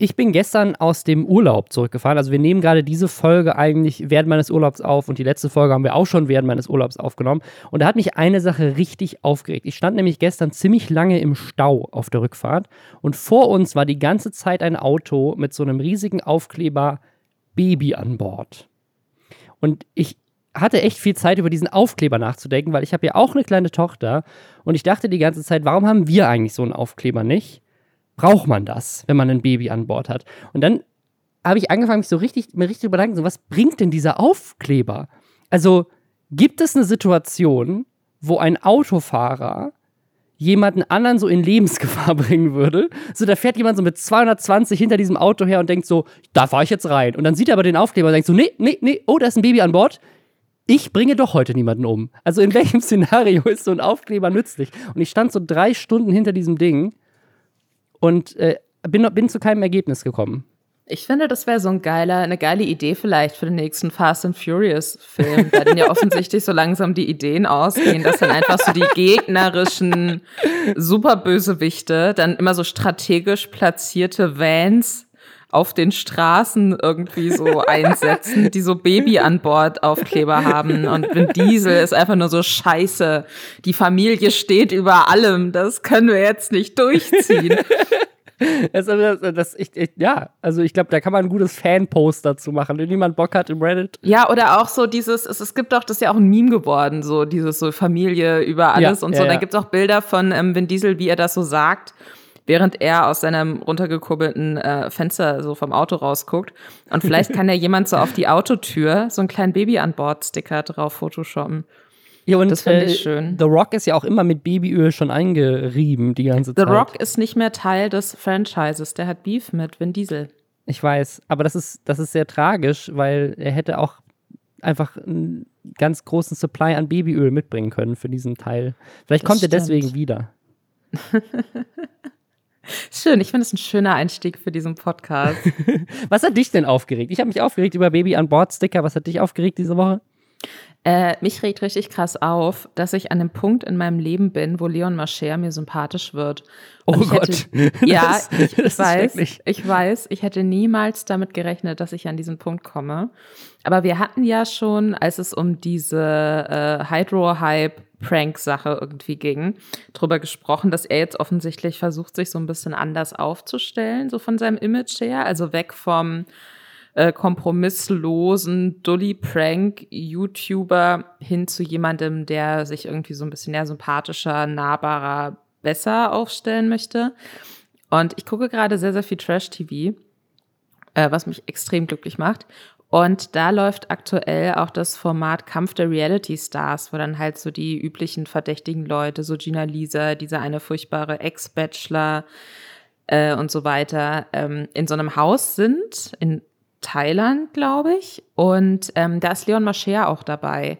Ich bin gestern aus dem Urlaub zurückgefahren. Also wir nehmen gerade diese Folge eigentlich während meines Urlaubs auf und die letzte Folge haben wir auch schon während meines Urlaubs aufgenommen. Und da hat mich eine Sache richtig aufgeregt. Ich stand nämlich gestern ziemlich lange im Stau auf der Rückfahrt und vor uns war die ganze Zeit ein Auto mit so einem riesigen Aufkleber Baby an Bord. Und ich hatte echt viel Zeit über diesen Aufkleber nachzudenken, weil ich habe ja auch eine kleine Tochter und ich dachte die ganze Zeit, warum haben wir eigentlich so einen Aufkleber nicht? Braucht man das, wenn man ein Baby an Bord hat? Und dann habe ich angefangen, mich so richtig, mir richtig überlegen, so, was bringt denn dieser Aufkleber? Also, gibt es eine Situation, wo ein Autofahrer jemanden anderen so in Lebensgefahr bringen würde. So, da fährt jemand so mit 220 hinter diesem Auto her und denkt so, da fahre ich jetzt rein. Und dann sieht er aber den Aufkleber und denkt so, nee, nee, nee, oh, da ist ein Baby an Bord. Ich bringe doch heute niemanden um. Also in welchem Szenario ist so ein Aufkleber nützlich? Und ich stand so drei Stunden hinter diesem Ding und äh, bin, bin zu keinem Ergebnis gekommen. Ich finde, das wäre so ein geiler, eine geile Idee vielleicht für den nächsten Fast and Furious Film, bei denen ja offensichtlich so langsam die Ideen ausgehen, dass dann einfach so die gegnerischen Superbösewichte dann immer so strategisch platzierte Vans auf den Straßen irgendwie so einsetzen, die so Baby an Bord Aufkleber haben und Vin Diesel ist einfach nur so scheiße. Die Familie steht über allem, das können wir jetzt nicht durchziehen. Das, das, das, ich, ich, ja, also ich glaube, da kann man ein gutes Fanpost dazu machen, wenn jemand Bock hat im Reddit. Ja, oder auch so dieses, es, es gibt auch, das ist ja auch ein Meme geworden, so dieses so Familie über alles ja, und so. Ja, da gibt es auch Bilder von ähm, Vin Diesel, wie er das so sagt während er aus seinem runtergekurbelten äh, Fenster so vom Auto rausguckt. Und vielleicht kann ja jemand so auf die Autotür so einen kleinen Baby an Bord Sticker drauf photoshoppen. Ja, und das finde ich äh, schön. The Rock ist ja auch immer mit Babyöl schon eingerieben die ganze The Zeit. The Rock ist nicht mehr Teil des Franchises. Der hat Beef mit Vin Diesel. Ich weiß, aber das ist, das ist sehr tragisch, weil er hätte auch einfach einen ganz großen Supply an Babyöl mitbringen können für diesen Teil. Vielleicht das kommt stimmt. er deswegen wieder. Schön, ich finde es ein schöner Einstieg für diesen Podcast. Was hat dich denn aufgeregt? Ich habe mich aufgeregt über Baby an Bord Sticker. Was hat dich aufgeregt diese Woche? Äh, mich regt richtig krass auf, dass ich an einem Punkt in meinem Leben bin, wo Leon Mascher mir sympathisch wird. Oh Gott. Hätte, ja, das, ich, ich weiß, ich weiß, ich hätte niemals damit gerechnet, dass ich an diesen Punkt komme. Aber wir hatten ja schon, als es um diese äh, Hydro-Hype Prank-Sache irgendwie ging, drüber gesprochen, dass er jetzt offensichtlich versucht, sich so ein bisschen anders aufzustellen, so von seinem Image her, also weg vom äh, kompromisslosen Dully-Prank-YouTuber hin zu jemandem, der sich irgendwie so ein bisschen mehr sympathischer, nahbarer, besser aufstellen möchte. Und ich gucke gerade sehr, sehr viel Trash-TV, äh, was mich extrem glücklich macht. Und da läuft aktuell auch das Format Kampf der Reality Stars, wo dann halt so die üblichen verdächtigen Leute, so Gina Lisa, dieser eine furchtbare Ex-Bachelor äh, und so weiter, ähm, in so einem Haus sind, in Thailand, glaube ich. Und ähm, da ist Leon Mascher auch dabei.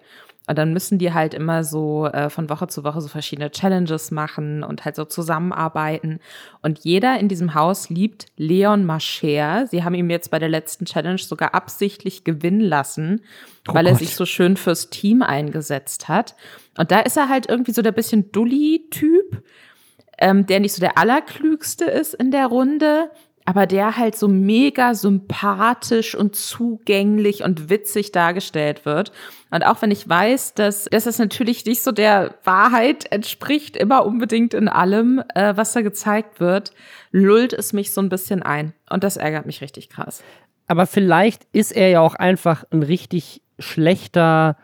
Und dann müssen die halt immer so äh, von Woche zu Woche so verschiedene Challenges machen und halt so zusammenarbeiten. Und jeder in diesem Haus liebt Leon Mascher. Sie haben ihm jetzt bei der letzten Challenge sogar absichtlich gewinnen lassen, oh weil Gott. er sich so schön fürs Team eingesetzt hat. Und da ist er halt irgendwie so der bisschen Dully-Typ, ähm, der nicht so der allerklügste ist in der Runde, aber der halt so mega sympathisch und zugänglich und witzig dargestellt wird. Und auch wenn ich weiß, dass, dass das natürlich nicht so der Wahrheit entspricht, immer unbedingt in allem, äh, was da gezeigt wird, lullt es mich so ein bisschen ein. Und das ärgert mich richtig krass. Aber vielleicht ist er ja auch einfach ein richtig schlechter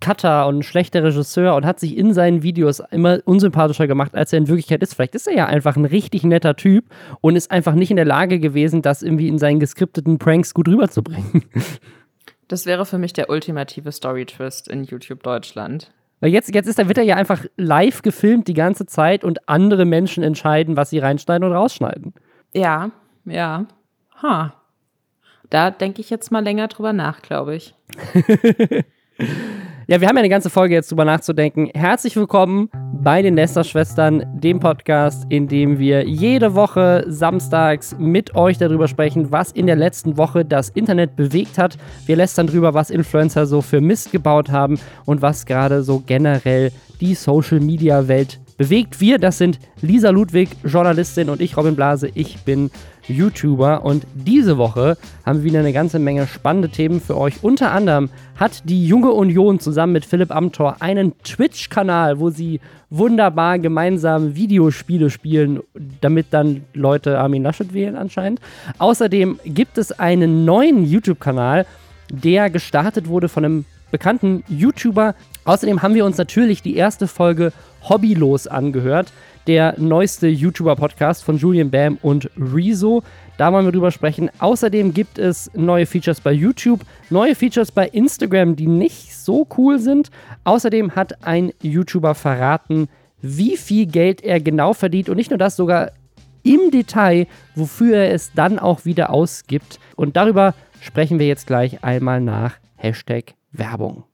Cutter und ein schlechter Regisseur und hat sich in seinen Videos immer unsympathischer gemacht, als er in Wirklichkeit ist. Vielleicht ist er ja einfach ein richtig netter Typ und ist einfach nicht in der Lage gewesen, das irgendwie in seinen geskripteten Pranks gut rüberzubringen. Das wäre für mich der ultimative Story-Twist in YouTube Deutschland. Weil jetzt, jetzt ist, da wird er ja einfach live gefilmt die ganze Zeit und andere Menschen entscheiden, was sie reinschneiden und rausschneiden. Ja, ja. Ha. Da denke ich jetzt mal länger drüber nach, glaube ich. Ja, wir haben ja eine ganze Folge jetzt drüber nachzudenken. Herzlich willkommen bei den Nester-Schwestern, dem Podcast, in dem wir jede Woche samstags mit euch darüber sprechen, was in der letzten Woche das Internet bewegt hat. Wir lästern drüber, was Influencer so für Mist gebaut haben und was gerade so generell die Social-Media-Welt bewegt. Wir, das sind Lisa Ludwig, Journalistin und ich, Robin Blase. Ich bin YouTuber und diese Woche haben wir wieder eine ganze Menge spannende Themen für euch. Unter anderem hat die Junge Union zusammen mit Philipp Amthor einen Twitch-Kanal, wo sie wunderbar gemeinsam Videospiele spielen, damit dann Leute Armin Laschet wählen anscheinend. Außerdem gibt es einen neuen YouTube-Kanal, der gestartet wurde von einem bekannten YouTuber. Außerdem haben wir uns natürlich die erste Folge Hobbylos angehört, der neueste YouTuber-Podcast von Julian Bam und Rezo. Da wollen wir drüber sprechen. Außerdem gibt es neue Features bei YouTube, neue Features bei Instagram, die nicht so cool sind. Außerdem hat ein YouTuber verraten, wie viel Geld er genau verdient und nicht nur das, sogar im Detail, wofür er es dann auch wieder ausgibt. Und darüber sprechen wir jetzt gleich einmal nach Hashtag Werbung.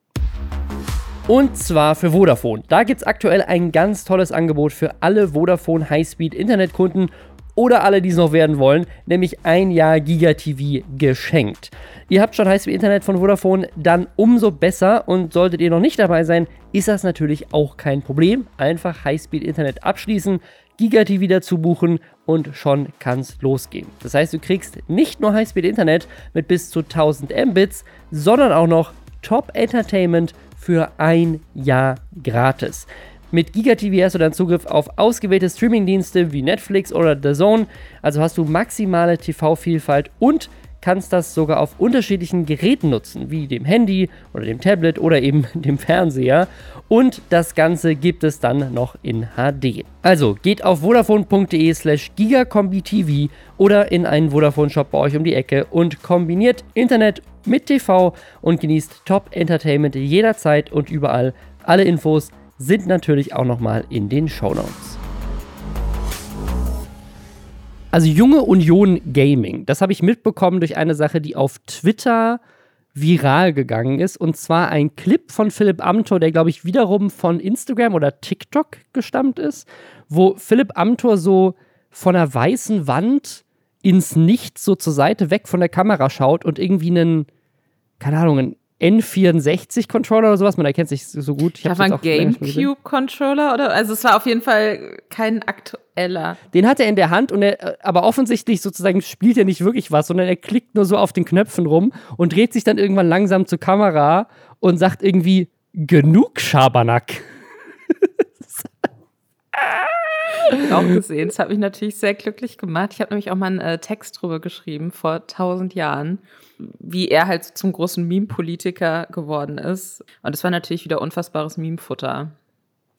Und zwar für Vodafone. Da gibt es aktuell ein ganz tolles Angebot für alle Vodafone Highspeed Internetkunden oder alle, die es noch werden wollen, nämlich ein Jahr GigaTV geschenkt. Ihr habt schon Highspeed Internet von Vodafone, dann umso besser und solltet ihr noch nicht dabei sein, ist das natürlich auch kein Problem. Einfach Highspeed Internet abschließen, GigaTV dazu buchen und schon kann's losgehen. Das heißt, du kriegst nicht nur Highspeed Internet mit bis zu 1000 Mbits, sondern auch noch Top Entertainment für ein Jahr gratis. Mit GigaTV hast du dann Zugriff auf ausgewählte Streamingdienste wie Netflix oder The Zone. Also hast du maximale TV-Vielfalt und kannst das sogar auf unterschiedlichen Geräten nutzen, wie dem Handy oder dem Tablet oder eben dem Fernseher. Und das Ganze gibt es dann noch in HD. Also geht auf vodafone.de slash gigacombitv oder in einen Vodafone-Shop bei euch um die Ecke und kombiniert Internet mit TV und genießt Top-Entertainment jederzeit und überall. Alle Infos sind natürlich auch nochmal in den Show Notes. Also junge Union Gaming, das habe ich mitbekommen durch eine Sache, die auf Twitter viral gegangen ist. Und zwar ein Clip von Philipp Amthor, der, glaube ich, wiederum von Instagram oder TikTok gestammt ist, wo Philipp Amthor so von einer weißen Wand ins Nichts so zur Seite weg von der Kamera schaut und irgendwie einen keine Ahnung, ein N64-Controller oder sowas, man erkennt sich so gut. Ich ja, war ein Gamecube-Controller oder? Also es war auf jeden Fall kein aktueller. Den hat er in der Hand und er, aber offensichtlich sozusagen spielt er nicht wirklich was, sondern er klickt nur so auf den Knöpfen rum und dreht sich dann irgendwann langsam zur Kamera und sagt irgendwie, genug Schabernack. auch gesehen. Das hat mich natürlich sehr glücklich gemacht. Ich habe nämlich auch mal einen äh, Text drüber geschrieben vor tausend Jahren wie er halt zum großen Meme-Politiker geworden ist. Und es war natürlich wieder unfassbares Meme-Futter.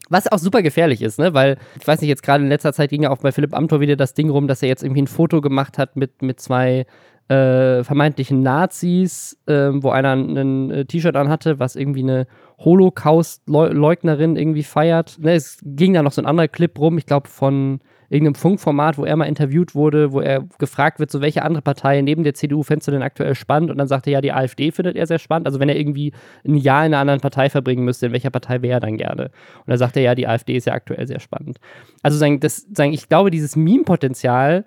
Was auch super gefährlich ist, ne? Weil, ich weiß nicht, jetzt gerade in letzter Zeit ging ja auch bei Philipp Amthor wieder das Ding rum, dass er jetzt irgendwie ein Foto gemacht hat mit, mit zwei äh, vermeintlichen Nazis, äh, wo einer ein äh, T-Shirt anhatte, was irgendwie eine Holocaust-Leugnerin irgendwie feiert. Ne, es ging da noch so ein anderer Clip rum, ich glaube von irgendeinem Funkformat, wo er mal interviewt wurde, wo er gefragt wird, so welche andere Partei neben der CDU fändest du denn aktuell spannend? Und dann sagt er, ja, die AfD findet er sehr spannend. Also wenn er irgendwie ein Jahr in einer anderen Partei verbringen müsste, in welcher Partei wäre er dann gerne? Und dann sagt er, ja, die AfD ist ja aktuell sehr spannend. Also sagen, das, sagen, ich glaube, dieses Meme-Potenzial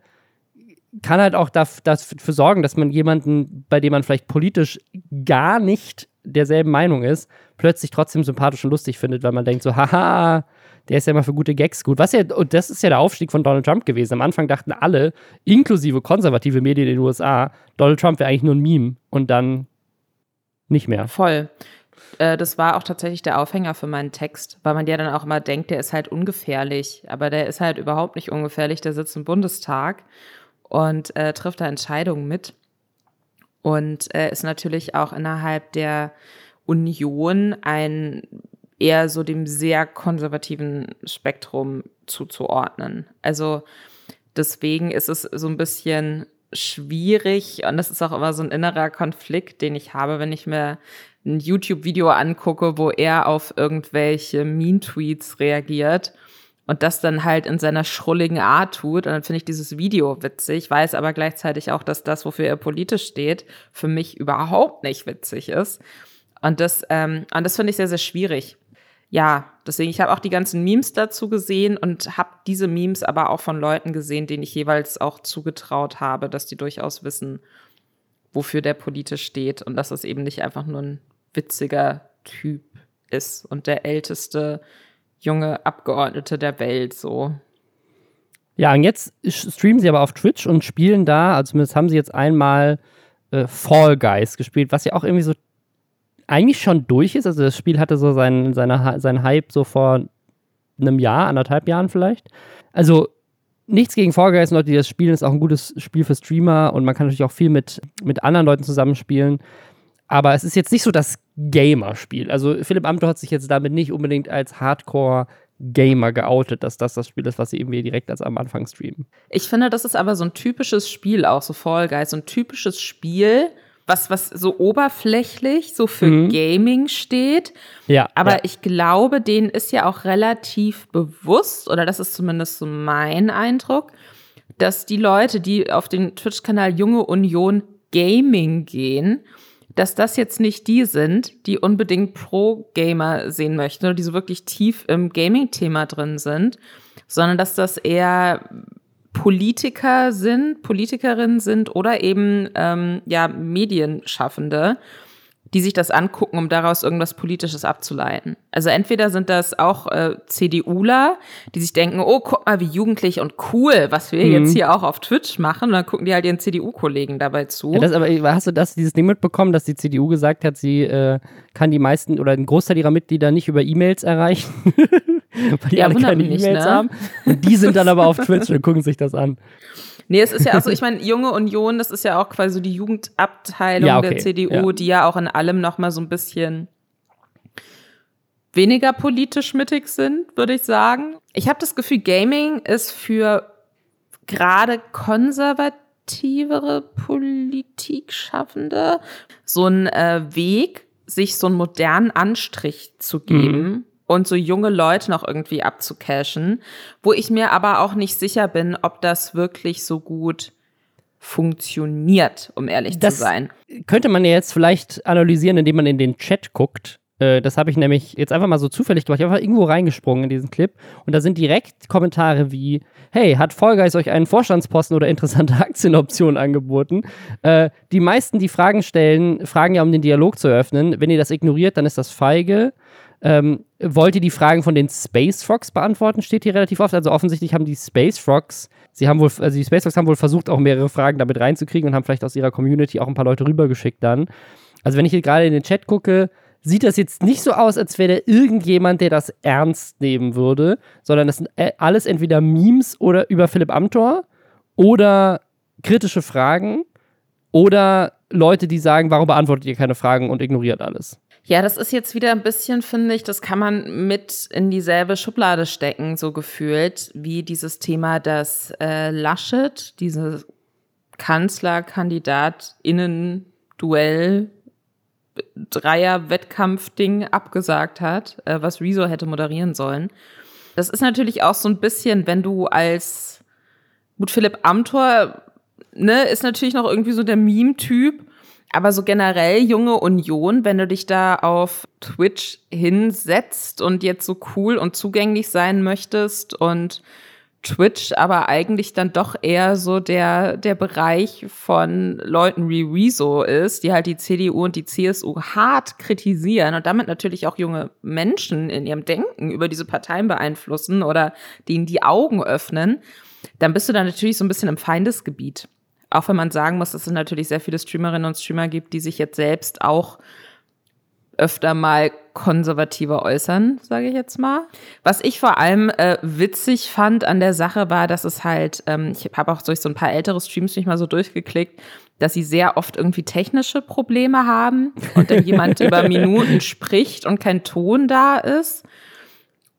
kann halt auch dafür sorgen, dass man jemanden, bei dem man vielleicht politisch gar nicht derselben Meinung ist, plötzlich trotzdem sympathisch und lustig findet, weil man denkt so, haha, der ist ja immer für gute Gags gut. Was ja, und das ist ja der Aufstieg von Donald Trump gewesen. Am Anfang dachten alle, inklusive konservative Medien in den USA, Donald Trump wäre eigentlich nur ein Meme und dann nicht mehr. Voll. Äh, das war auch tatsächlich der Aufhänger für meinen Text, weil man ja dann auch immer denkt, der ist halt ungefährlich. Aber der ist halt überhaupt nicht ungefährlich. Der sitzt im Bundestag und äh, trifft da Entscheidungen mit. Und äh, ist natürlich auch innerhalb der Union ein eher so dem sehr konservativen Spektrum zuzuordnen. Also deswegen ist es so ein bisschen schwierig und das ist auch immer so ein innerer Konflikt, den ich habe, wenn ich mir ein YouTube-Video angucke, wo er auf irgendwelche Mean-Tweets reagiert und das dann halt in seiner schrulligen Art tut. Und dann finde ich dieses Video witzig, weiß aber gleichzeitig auch, dass das, wofür er politisch steht, für mich überhaupt nicht witzig ist. Und das, ähm, und das finde ich sehr, sehr schwierig ja, deswegen, ich habe auch die ganzen Memes dazu gesehen und habe diese Memes aber auch von Leuten gesehen, denen ich jeweils auch zugetraut habe, dass die durchaus wissen, wofür der politisch steht und dass es eben nicht einfach nur ein witziger Typ ist und der älteste junge Abgeordnete der Welt so. Ja, und jetzt streamen sie aber auf Twitch und spielen da, also zumindest haben sie jetzt einmal äh, Fall Guys gespielt, was ja auch irgendwie so eigentlich schon durch ist. Also das Spiel hatte so seinen, seine, seinen Hype so vor einem Jahr, anderthalb Jahren vielleicht. Also nichts gegen Fall Guys, Leute, die das spielen, ist auch ein gutes Spiel für Streamer und man kann natürlich auch viel mit, mit anderen Leuten zusammenspielen. Aber es ist jetzt nicht so das Gamer-Spiel. Also Philipp Amthor hat sich jetzt damit nicht unbedingt als Hardcore-Gamer geoutet, dass das das Spiel ist, was sie irgendwie direkt als am Anfang streamen. Ich finde, das ist aber so ein typisches Spiel, auch so Fall Guys, so ein typisches Spiel, was, was so oberflächlich so für mhm. Gaming steht. Ja. Aber ja. ich glaube, denen ist ja auch relativ bewusst, oder das ist zumindest so mein Eindruck, dass die Leute, die auf den Twitch-Kanal Junge Union Gaming gehen, dass das jetzt nicht die sind, die unbedingt Pro-Gamer sehen möchten oder die so wirklich tief im Gaming-Thema drin sind, sondern dass das eher Politiker sind, Politikerinnen sind oder eben ähm, ja Medienschaffende, die sich das angucken, um daraus irgendwas Politisches abzuleiten. Also entweder sind das auch äh, CDUler, die sich denken, oh, guck mal, wie jugendlich und cool, was wir mhm. jetzt hier auch auf Twitch machen. Und dann gucken die halt ihren CDU-Kollegen dabei zu. Ja, das, aber hast du das, dieses Ding mitbekommen, dass die CDU gesagt hat, sie äh, kann die meisten oder einen Großteil ihrer Mitglieder nicht über E-Mails erreichen? Weil die ja, alle keine E-Mails ne? haben. Und die sind dann aber auf Twitch und gucken sich das an. Nee, es ist ja auch so, ich meine, Junge Union, das ist ja auch quasi so die Jugendabteilung ja, okay. der CDU, ja. die ja auch in allem noch mal so ein bisschen weniger politisch mittig sind, würde ich sagen. Ich habe das Gefühl, Gaming ist für gerade konservativere Politikschaffende so ein äh, Weg, sich so einen modernen Anstrich zu geben. Mhm und so junge Leute noch irgendwie abzucashen, wo ich mir aber auch nicht sicher bin, ob das wirklich so gut funktioniert, um ehrlich das zu sein. Könnte man ja jetzt vielleicht analysieren, indem man in den Chat guckt. Äh, das habe ich nämlich jetzt einfach mal so zufällig gemacht. Ich habe einfach irgendwo reingesprungen in diesen Clip und da sind direkt Kommentare wie: Hey, hat Vollgeist euch einen Vorstandsposten oder interessante Aktienoptionen angeboten? Äh, die meisten, die Fragen stellen, fragen ja, um den Dialog zu eröffnen. Wenn ihr das ignoriert, dann ist das feige. Ähm, wollt ihr die Fragen von den Space Frogs beantworten, steht hier relativ oft. Also offensichtlich haben die Space Frogs, sie haben wohl, also die Space Frogs haben wohl versucht, auch mehrere Fragen damit reinzukriegen und haben vielleicht aus ihrer Community auch ein paar Leute rübergeschickt dann. Also wenn ich hier gerade in den Chat gucke, sieht das jetzt nicht so aus, als wäre da irgendjemand, der das ernst nehmen würde, sondern das sind äh, alles entweder Memes oder über Philipp Amthor oder kritische Fragen oder Leute, die sagen, warum beantwortet ihr keine Fragen und ignoriert alles. Ja, das ist jetzt wieder ein bisschen, finde ich, das kann man mit in dieselbe Schublade stecken, so gefühlt, wie dieses Thema, dass äh, Laschet, diese Kanzlerkandidatinnen-Duell Dreier-Wettkampf-Ding abgesagt hat, äh, was Rezo hätte moderieren sollen. Das ist natürlich auch so ein bisschen, wenn du als gut Philipp Amthor, ne, ist natürlich noch irgendwie so der Meme-Typ, aber so generell junge Union, wenn du dich da auf Twitch hinsetzt und jetzt so cool und zugänglich sein möchtest und Twitch aber eigentlich dann doch eher so der, der Bereich von Leuten wie Rezo ist, die halt die CDU und die CSU hart kritisieren und damit natürlich auch junge Menschen in ihrem Denken über diese Parteien beeinflussen oder denen die Augen öffnen, dann bist du da natürlich so ein bisschen im Feindesgebiet. Auch wenn man sagen muss, dass es natürlich sehr viele Streamerinnen und Streamer gibt, die sich jetzt selbst auch öfter mal konservativer äußern, sage ich jetzt mal. Was ich vor allem äh, witzig fand an der Sache war, dass es halt, ähm, ich habe auch durch so ein paar ältere Streams mich mal so durchgeklickt, dass sie sehr oft irgendwie technische Probleme haben und dann jemand über Minuten spricht und kein Ton da ist.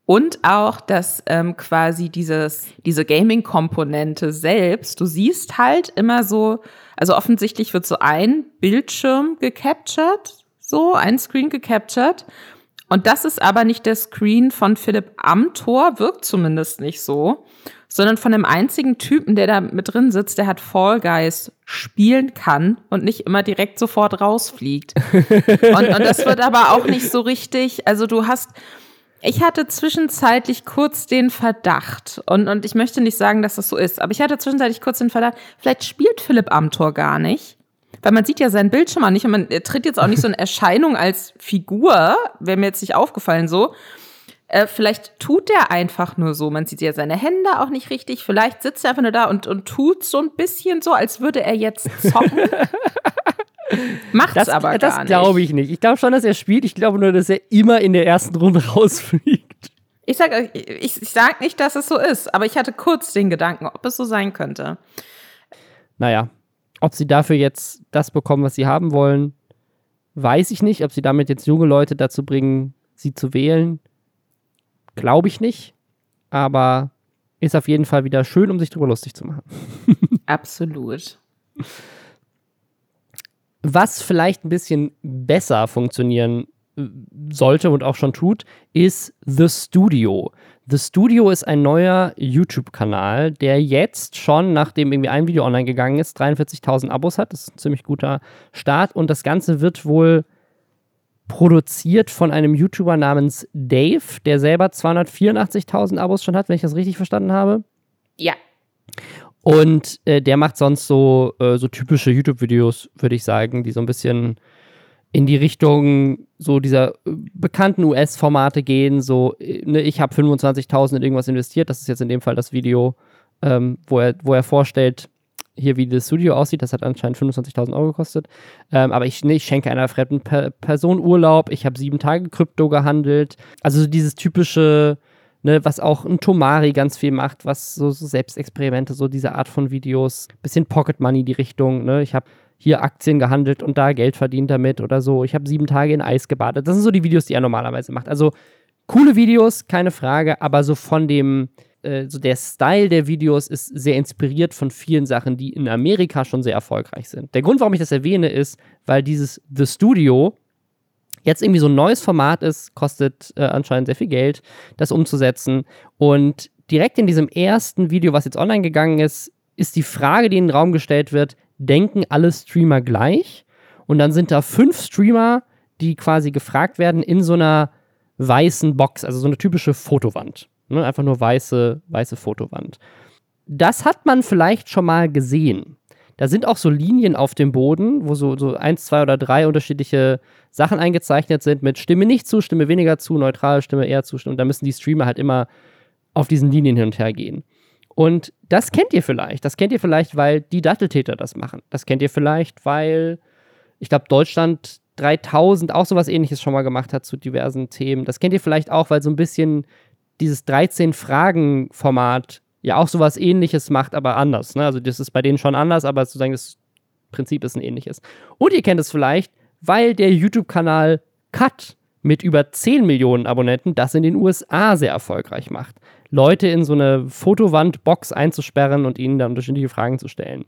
Und auch, dass ähm, quasi dieses, diese Gaming-Komponente selbst, du siehst halt immer so, also offensichtlich wird so ein Bildschirm gecaptured, so ein Screen gecaptured. Und das ist aber nicht der Screen von Philipp Amthor, wirkt zumindest nicht so, sondern von dem einzigen Typen, der da mit drin sitzt, der hat Fall Guys spielen kann und nicht immer direkt sofort rausfliegt. und, und das wird aber auch nicht so richtig, also du hast, ich hatte zwischenzeitlich kurz den Verdacht, und, und ich möchte nicht sagen, dass das so ist, aber ich hatte zwischenzeitlich kurz den Verdacht, vielleicht spielt Philipp Amthor gar nicht. Weil man sieht ja seinen Bildschirm auch nicht und man tritt jetzt auch nicht so in Erscheinung als Figur, wäre mir jetzt nicht aufgefallen so. Äh, vielleicht tut er einfach nur so. Man sieht ja seine Hände auch nicht richtig. Vielleicht sitzt er einfach nur da und, und tut so ein bisschen so, als würde er jetzt zocken. Macht's das, aber das gar nicht. Das glaube ich nicht. Ich glaube schon, dass er spielt. Ich glaube nur, dass er immer in der ersten Runde rausfliegt. Ich sage ich, ich sag nicht, dass es so ist, aber ich hatte kurz den Gedanken, ob es so sein könnte. Naja, ob sie dafür jetzt das bekommen, was sie haben wollen, weiß ich nicht. Ob sie damit jetzt junge Leute dazu bringen, sie zu wählen, glaube ich nicht. Aber ist auf jeden Fall wieder schön, um sich darüber lustig zu machen. Absolut. Was vielleicht ein bisschen besser funktionieren äh, sollte und auch schon tut, ist The Studio. The Studio ist ein neuer YouTube-Kanal, der jetzt schon, nachdem irgendwie ein Video online gegangen ist, 43.000 Abos hat. Das ist ein ziemlich guter Start. Und das Ganze wird wohl produziert von einem YouTuber namens Dave, der selber 284.000 Abos schon hat, wenn ich das richtig verstanden habe. Ja. Und äh, der macht sonst so, äh, so typische YouTube-Videos, würde ich sagen, die so ein bisschen in die Richtung so dieser äh, bekannten US-Formate gehen. So, äh, ne, ich habe 25.000 in irgendwas investiert. Das ist jetzt in dem Fall das Video, ähm, wo, er, wo er vorstellt, hier wie das Studio aussieht. Das hat anscheinend 25.000 Euro gekostet. Ähm, aber ich, ne, ich schenke einer fremden per Person Urlaub. Ich habe sieben Tage Krypto gehandelt. Also dieses typische Ne, was auch ein Tomari ganz viel macht, was so, so, Selbstexperimente, so diese Art von Videos, bisschen Pocket Money die Richtung, ne? Ich habe hier Aktien gehandelt und da Geld verdient damit oder so. Ich habe sieben Tage in Eis gebadet. Das sind so die Videos, die er normalerweise macht. Also coole Videos, keine Frage, aber so von dem, äh, so der Style der Videos ist sehr inspiriert von vielen Sachen, die in Amerika schon sehr erfolgreich sind. Der Grund, warum ich das erwähne, ist, weil dieses The Studio jetzt irgendwie so ein neues Format ist, kostet äh, anscheinend sehr viel Geld, das umzusetzen. Und direkt in diesem ersten Video, was jetzt online gegangen ist, ist die Frage, die in den Raum gestellt wird, denken alle Streamer gleich? Und dann sind da fünf Streamer, die quasi gefragt werden in so einer weißen Box, also so eine typische Fotowand. Ne? Einfach nur weiße, weiße Fotowand. Das hat man vielleicht schon mal gesehen. Da sind auch so Linien auf dem Boden, wo so, so eins, zwei oder drei unterschiedliche Sachen eingezeichnet sind mit Stimme nicht zu, Stimme weniger zu, neutral, Stimme eher zu. Und da müssen die Streamer halt immer auf diesen Linien hin und her gehen. Und das kennt ihr vielleicht. Das kennt ihr vielleicht, weil die Datteltäter das machen. Das kennt ihr vielleicht, weil ich glaube, Deutschland 3000 auch sowas ähnliches schon mal gemacht hat zu diversen Themen. Das kennt ihr vielleicht auch, weil so ein bisschen dieses 13-Fragen-Format ja auch sowas ähnliches macht, aber anders. Ne? Also das ist bei denen schon anders, aber sozusagen das Prinzip ist ein ähnliches. Und ihr kennt es vielleicht, weil der YouTube-Kanal Cut mit über 10 Millionen Abonnenten das in den USA sehr erfolgreich macht. Leute in so eine Fotowand-Box einzusperren und ihnen dann unterschiedliche Fragen zu stellen.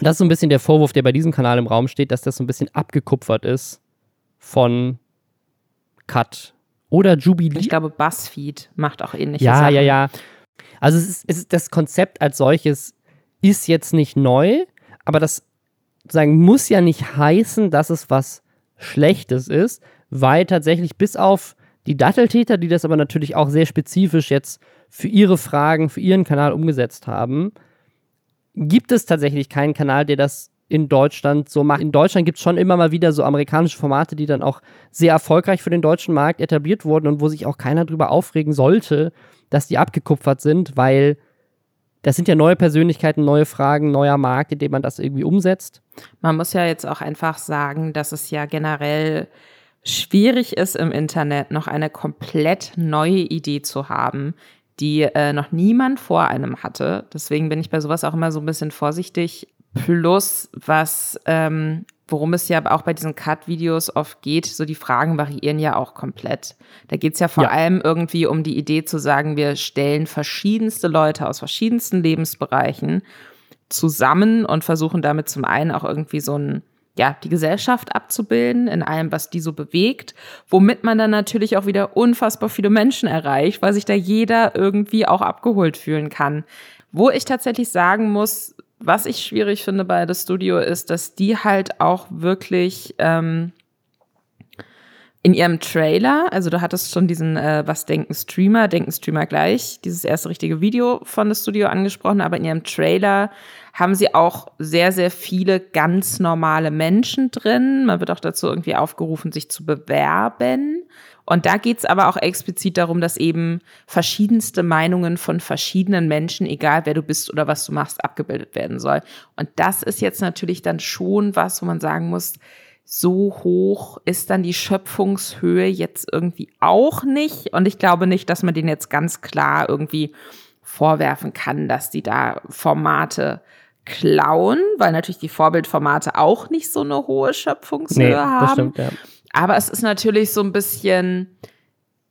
Das ist so ein bisschen der Vorwurf, der bei diesem Kanal im Raum steht, dass das so ein bisschen abgekupfert ist von Cut oder Jubilee. Ich glaube, BuzzFeed macht auch ähnliche ja, Sachen. Ja, ja, ja. Also es ist, es ist, das Konzept als solches ist jetzt nicht neu, aber das sagen, muss ja nicht heißen, dass es was Schlechtes ist, weil tatsächlich bis auf die Datteltäter, die das aber natürlich auch sehr spezifisch jetzt für ihre Fragen, für ihren Kanal umgesetzt haben, gibt es tatsächlich keinen Kanal, der das in Deutschland so macht. In Deutschland gibt es schon immer mal wieder so amerikanische Formate, die dann auch sehr erfolgreich für den deutschen Markt etabliert wurden und wo sich auch keiner drüber aufregen sollte, dass die abgekupfert sind, weil das sind ja neue Persönlichkeiten, neue Fragen, neuer Markt, in dem man das irgendwie umsetzt. Man muss ja jetzt auch einfach sagen, dass es ja generell schwierig ist im Internet, noch eine komplett neue Idee zu haben, die äh, noch niemand vor einem hatte. Deswegen bin ich bei sowas auch immer so ein bisschen vorsichtig. Plus, was ähm, worum es ja auch bei diesen Cut-Videos oft geht, so die Fragen variieren ja auch komplett. Da geht es ja vor ja. allem irgendwie um die Idee zu sagen, wir stellen verschiedenste Leute aus verschiedensten Lebensbereichen zusammen und versuchen damit zum einen auch irgendwie so ein ja, die Gesellschaft abzubilden in allem, was die so bewegt, womit man dann natürlich auch wieder unfassbar viele Menschen erreicht, weil sich da jeder irgendwie auch abgeholt fühlen kann. Wo ich tatsächlich sagen muss, was ich schwierig finde bei das Studio ist, dass die halt auch wirklich ähm, in ihrem Trailer, also du hattest schon diesen äh, Was denken Streamer, denken Streamer gleich, dieses erste richtige Video von das Studio angesprochen, aber in ihrem Trailer haben sie auch sehr, sehr viele ganz normale Menschen drin. Man wird auch dazu irgendwie aufgerufen, sich zu bewerben. Und da geht's aber auch explizit darum, dass eben verschiedenste Meinungen von verschiedenen Menschen, egal wer du bist oder was du machst, abgebildet werden soll. Und das ist jetzt natürlich dann schon was, wo man sagen muss, so hoch ist dann die Schöpfungshöhe jetzt irgendwie auch nicht. Und ich glaube nicht, dass man den jetzt ganz klar irgendwie vorwerfen kann, dass die da Formate klauen, weil natürlich die Vorbildformate auch nicht so eine hohe Schöpfungshöhe nee, haben. Stimmt, ja. Aber es ist natürlich so ein bisschen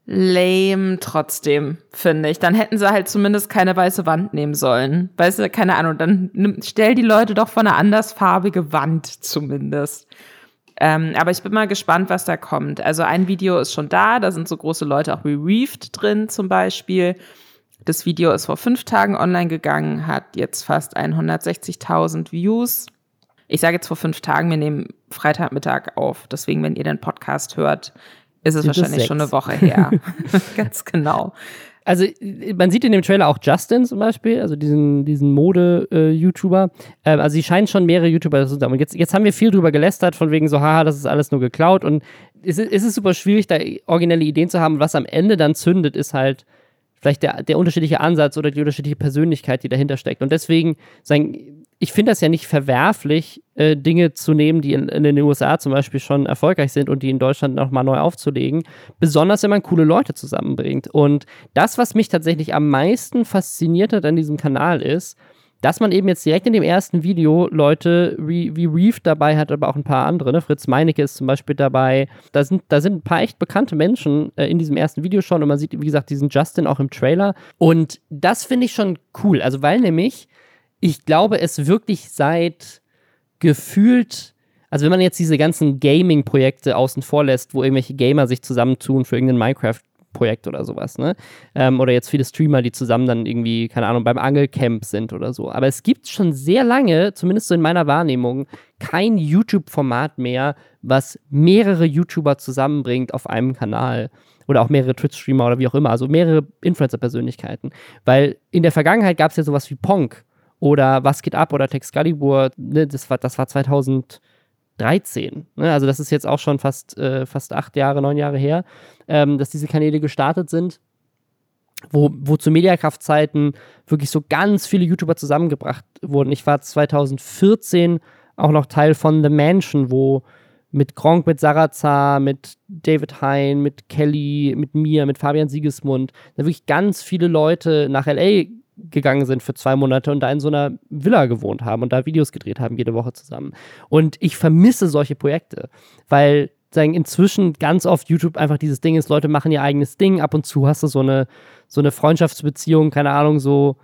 lame trotzdem, finde ich. Dann hätten sie halt zumindest keine weiße Wand nehmen sollen. Weißt du, keine Ahnung, dann stell die Leute doch vor eine andersfarbige Wand zumindest. Ähm, aber ich bin mal gespannt, was da kommt. Also ein Video ist schon da, da sind so große Leute auch wie Reefed drin zum Beispiel. Das Video ist vor fünf Tagen online gegangen, hat jetzt fast 160.000 Views. Ich sage jetzt vor fünf Tagen, wir nehmen Freitagmittag auf. Deswegen, wenn ihr den Podcast hört, ist es Sind wahrscheinlich schon eine Woche her. Ganz genau. Also man sieht in dem Trailer auch Justin zum Beispiel, also diesen, diesen Mode-YouTuber. Äh, ähm, also sie scheinen schon mehrere YouTuber zu haben. Und jetzt, jetzt haben wir viel drüber gelästert, von wegen so, haha, das ist alles nur geklaut. Und es ist, es ist super schwierig, da originelle Ideen zu haben. Was am Ende dann zündet, ist halt vielleicht der, der unterschiedliche Ansatz oder die unterschiedliche Persönlichkeit, die dahinter steckt. Und deswegen, sagen, ich finde das ja nicht verwerflich, äh, Dinge zu nehmen, die in, in, den USA zum Beispiel schon erfolgreich sind und die in Deutschland nochmal neu aufzulegen. Besonders, wenn man coole Leute zusammenbringt. Und das, was mich tatsächlich am meisten fasziniert hat an diesem Kanal ist, dass man eben jetzt direkt in dem ersten Video Leute wie, wie Reef dabei hat, aber auch ein paar andere. Ne? Fritz Meinecke ist zum Beispiel dabei. Da sind, da sind ein paar echt bekannte Menschen äh, in diesem ersten Video schon und man sieht, wie gesagt, diesen Justin auch im Trailer. Und das finde ich schon cool. Also, weil nämlich, ich glaube, es wirklich seit gefühlt also wenn man jetzt diese ganzen Gaming-Projekte außen vor lässt, wo irgendwelche Gamer sich zusammentun für irgendeinen Minecraft Projekt oder sowas, ne? Ähm, oder jetzt viele Streamer, die zusammen dann irgendwie, keine Ahnung, beim Angelcamp sind oder so. Aber es gibt schon sehr lange, zumindest so in meiner Wahrnehmung, kein YouTube-Format mehr, was mehrere YouTuber zusammenbringt auf einem Kanal. Oder auch mehrere Twitch-Streamer oder wie auch immer, also mehrere Influencer-Persönlichkeiten. Weil in der Vergangenheit gab es ja sowas wie Ponk oder Was geht ab oder Texcalibur, ne? das, war, das war 2000. 13. Ne? Also das ist jetzt auch schon fast, äh, fast acht Jahre, neun Jahre her, ähm, dass diese Kanäle gestartet sind, wo, wo zu Mediakraftzeiten wirklich so ganz viele YouTuber zusammengebracht wurden. Ich war 2014 auch noch Teil von The Mansion, wo mit Gronk, mit Sarazar, mit David Hein, mit Kelly, mit mir, mit Fabian Siegesmund, da wirklich ganz viele Leute nach LA gegangen sind für zwei Monate und da in so einer Villa gewohnt haben und da Videos gedreht haben, jede Woche zusammen. Und ich vermisse solche Projekte, weil sagen, inzwischen ganz oft YouTube einfach dieses Ding ist, Leute machen ihr eigenes Ding, ab und zu hast du so eine, so eine Freundschaftsbeziehung, keine Ahnung, so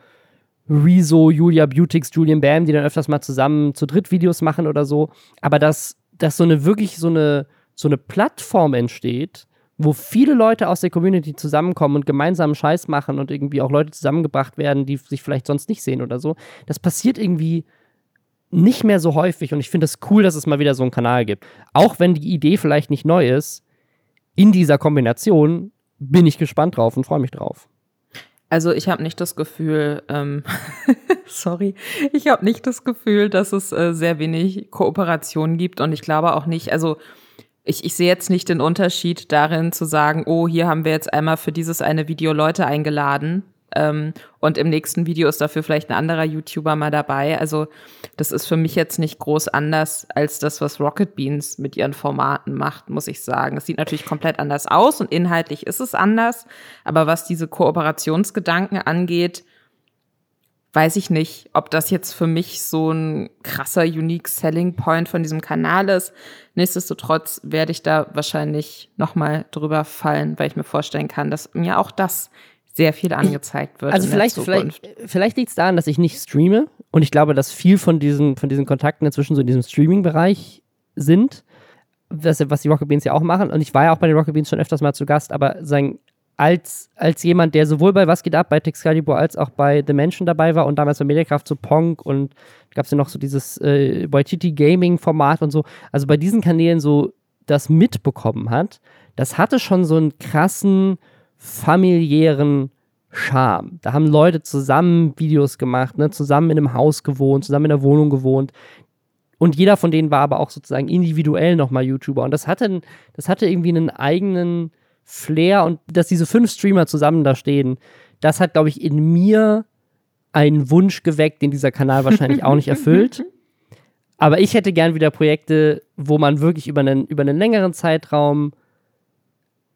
Rezo, Julia Beautix, Julian Bam, die dann öfters mal zusammen zu dritt Videos machen oder so. Aber dass, dass so eine wirklich so eine, so eine Plattform entsteht, wo viele Leute aus der Community zusammenkommen und gemeinsam Scheiß machen und irgendwie auch Leute zusammengebracht werden, die sich vielleicht sonst nicht sehen oder so. Das passiert irgendwie nicht mehr so häufig und ich finde es das cool, dass es mal wieder so einen Kanal gibt. Auch wenn die Idee vielleicht nicht neu ist, in dieser Kombination bin ich gespannt drauf und freue mich drauf. Also ich habe nicht das Gefühl, ähm, sorry, ich habe nicht das Gefühl, dass es äh, sehr wenig Kooperation gibt und ich glaube auch nicht, also ich, ich sehe jetzt nicht den Unterschied darin zu sagen, oh, hier haben wir jetzt einmal für dieses eine Video Leute eingeladen ähm, und im nächsten Video ist dafür vielleicht ein anderer YouTuber mal dabei. Also das ist für mich jetzt nicht groß anders als das, was Rocket Beans mit ihren Formaten macht, muss ich sagen. Es sieht natürlich komplett anders aus und inhaltlich ist es anders, aber was diese Kooperationsgedanken angeht, weiß ich nicht, ob das jetzt für mich so ein krasser Unique Selling Point von diesem Kanal ist. Nichtsdestotrotz werde ich da wahrscheinlich nochmal drüber fallen, weil ich mir vorstellen kann, dass mir auch das sehr viel angezeigt wird. Also vielleicht, vielleicht, vielleicht liegt es daran, dass ich nicht streame und ich glaube, dass viel von diesen, von diesen Kontakten inzwischen so in diesem Streaming-Bereich sind, was, was die Rocket Beans ja auch machen. Und ich war ja auch bei den Rocket Beans schon öfters mal zu Gast, aber sein, als, als jemand, der sowohl bei Was geht ab, bei Texcalibur als auch bei The Mansion dabei war und damals bei Mediakraft so Pong und gab es ja noch so dieses äh, Waititi Gaming Format und so, also bei diesen Kanälen so das mitbekommen hat, das hatte schon so einen krassen familiären Charme. Da haben Leute zusammen Videos gemacht, ne, zusammen in einem Haus gewohnt, zusammen in einer Wohnung gewohnt. Und jeder von denen war aber auch sozusagen individuell nochmal YouTuber. Und das hatte, das hatte irgendwie einen eigenen Flair und dass diese fünf Streamer zusammen da stehen, das hat, glaube ich, in mir einen Wunsch geweckt, den dieser Kanal wahrscheinlich auch nicht erfüllt. Aber ich hätte gern wieder Projekte, wo man wirklich über einen, über einen längeren Zeitraum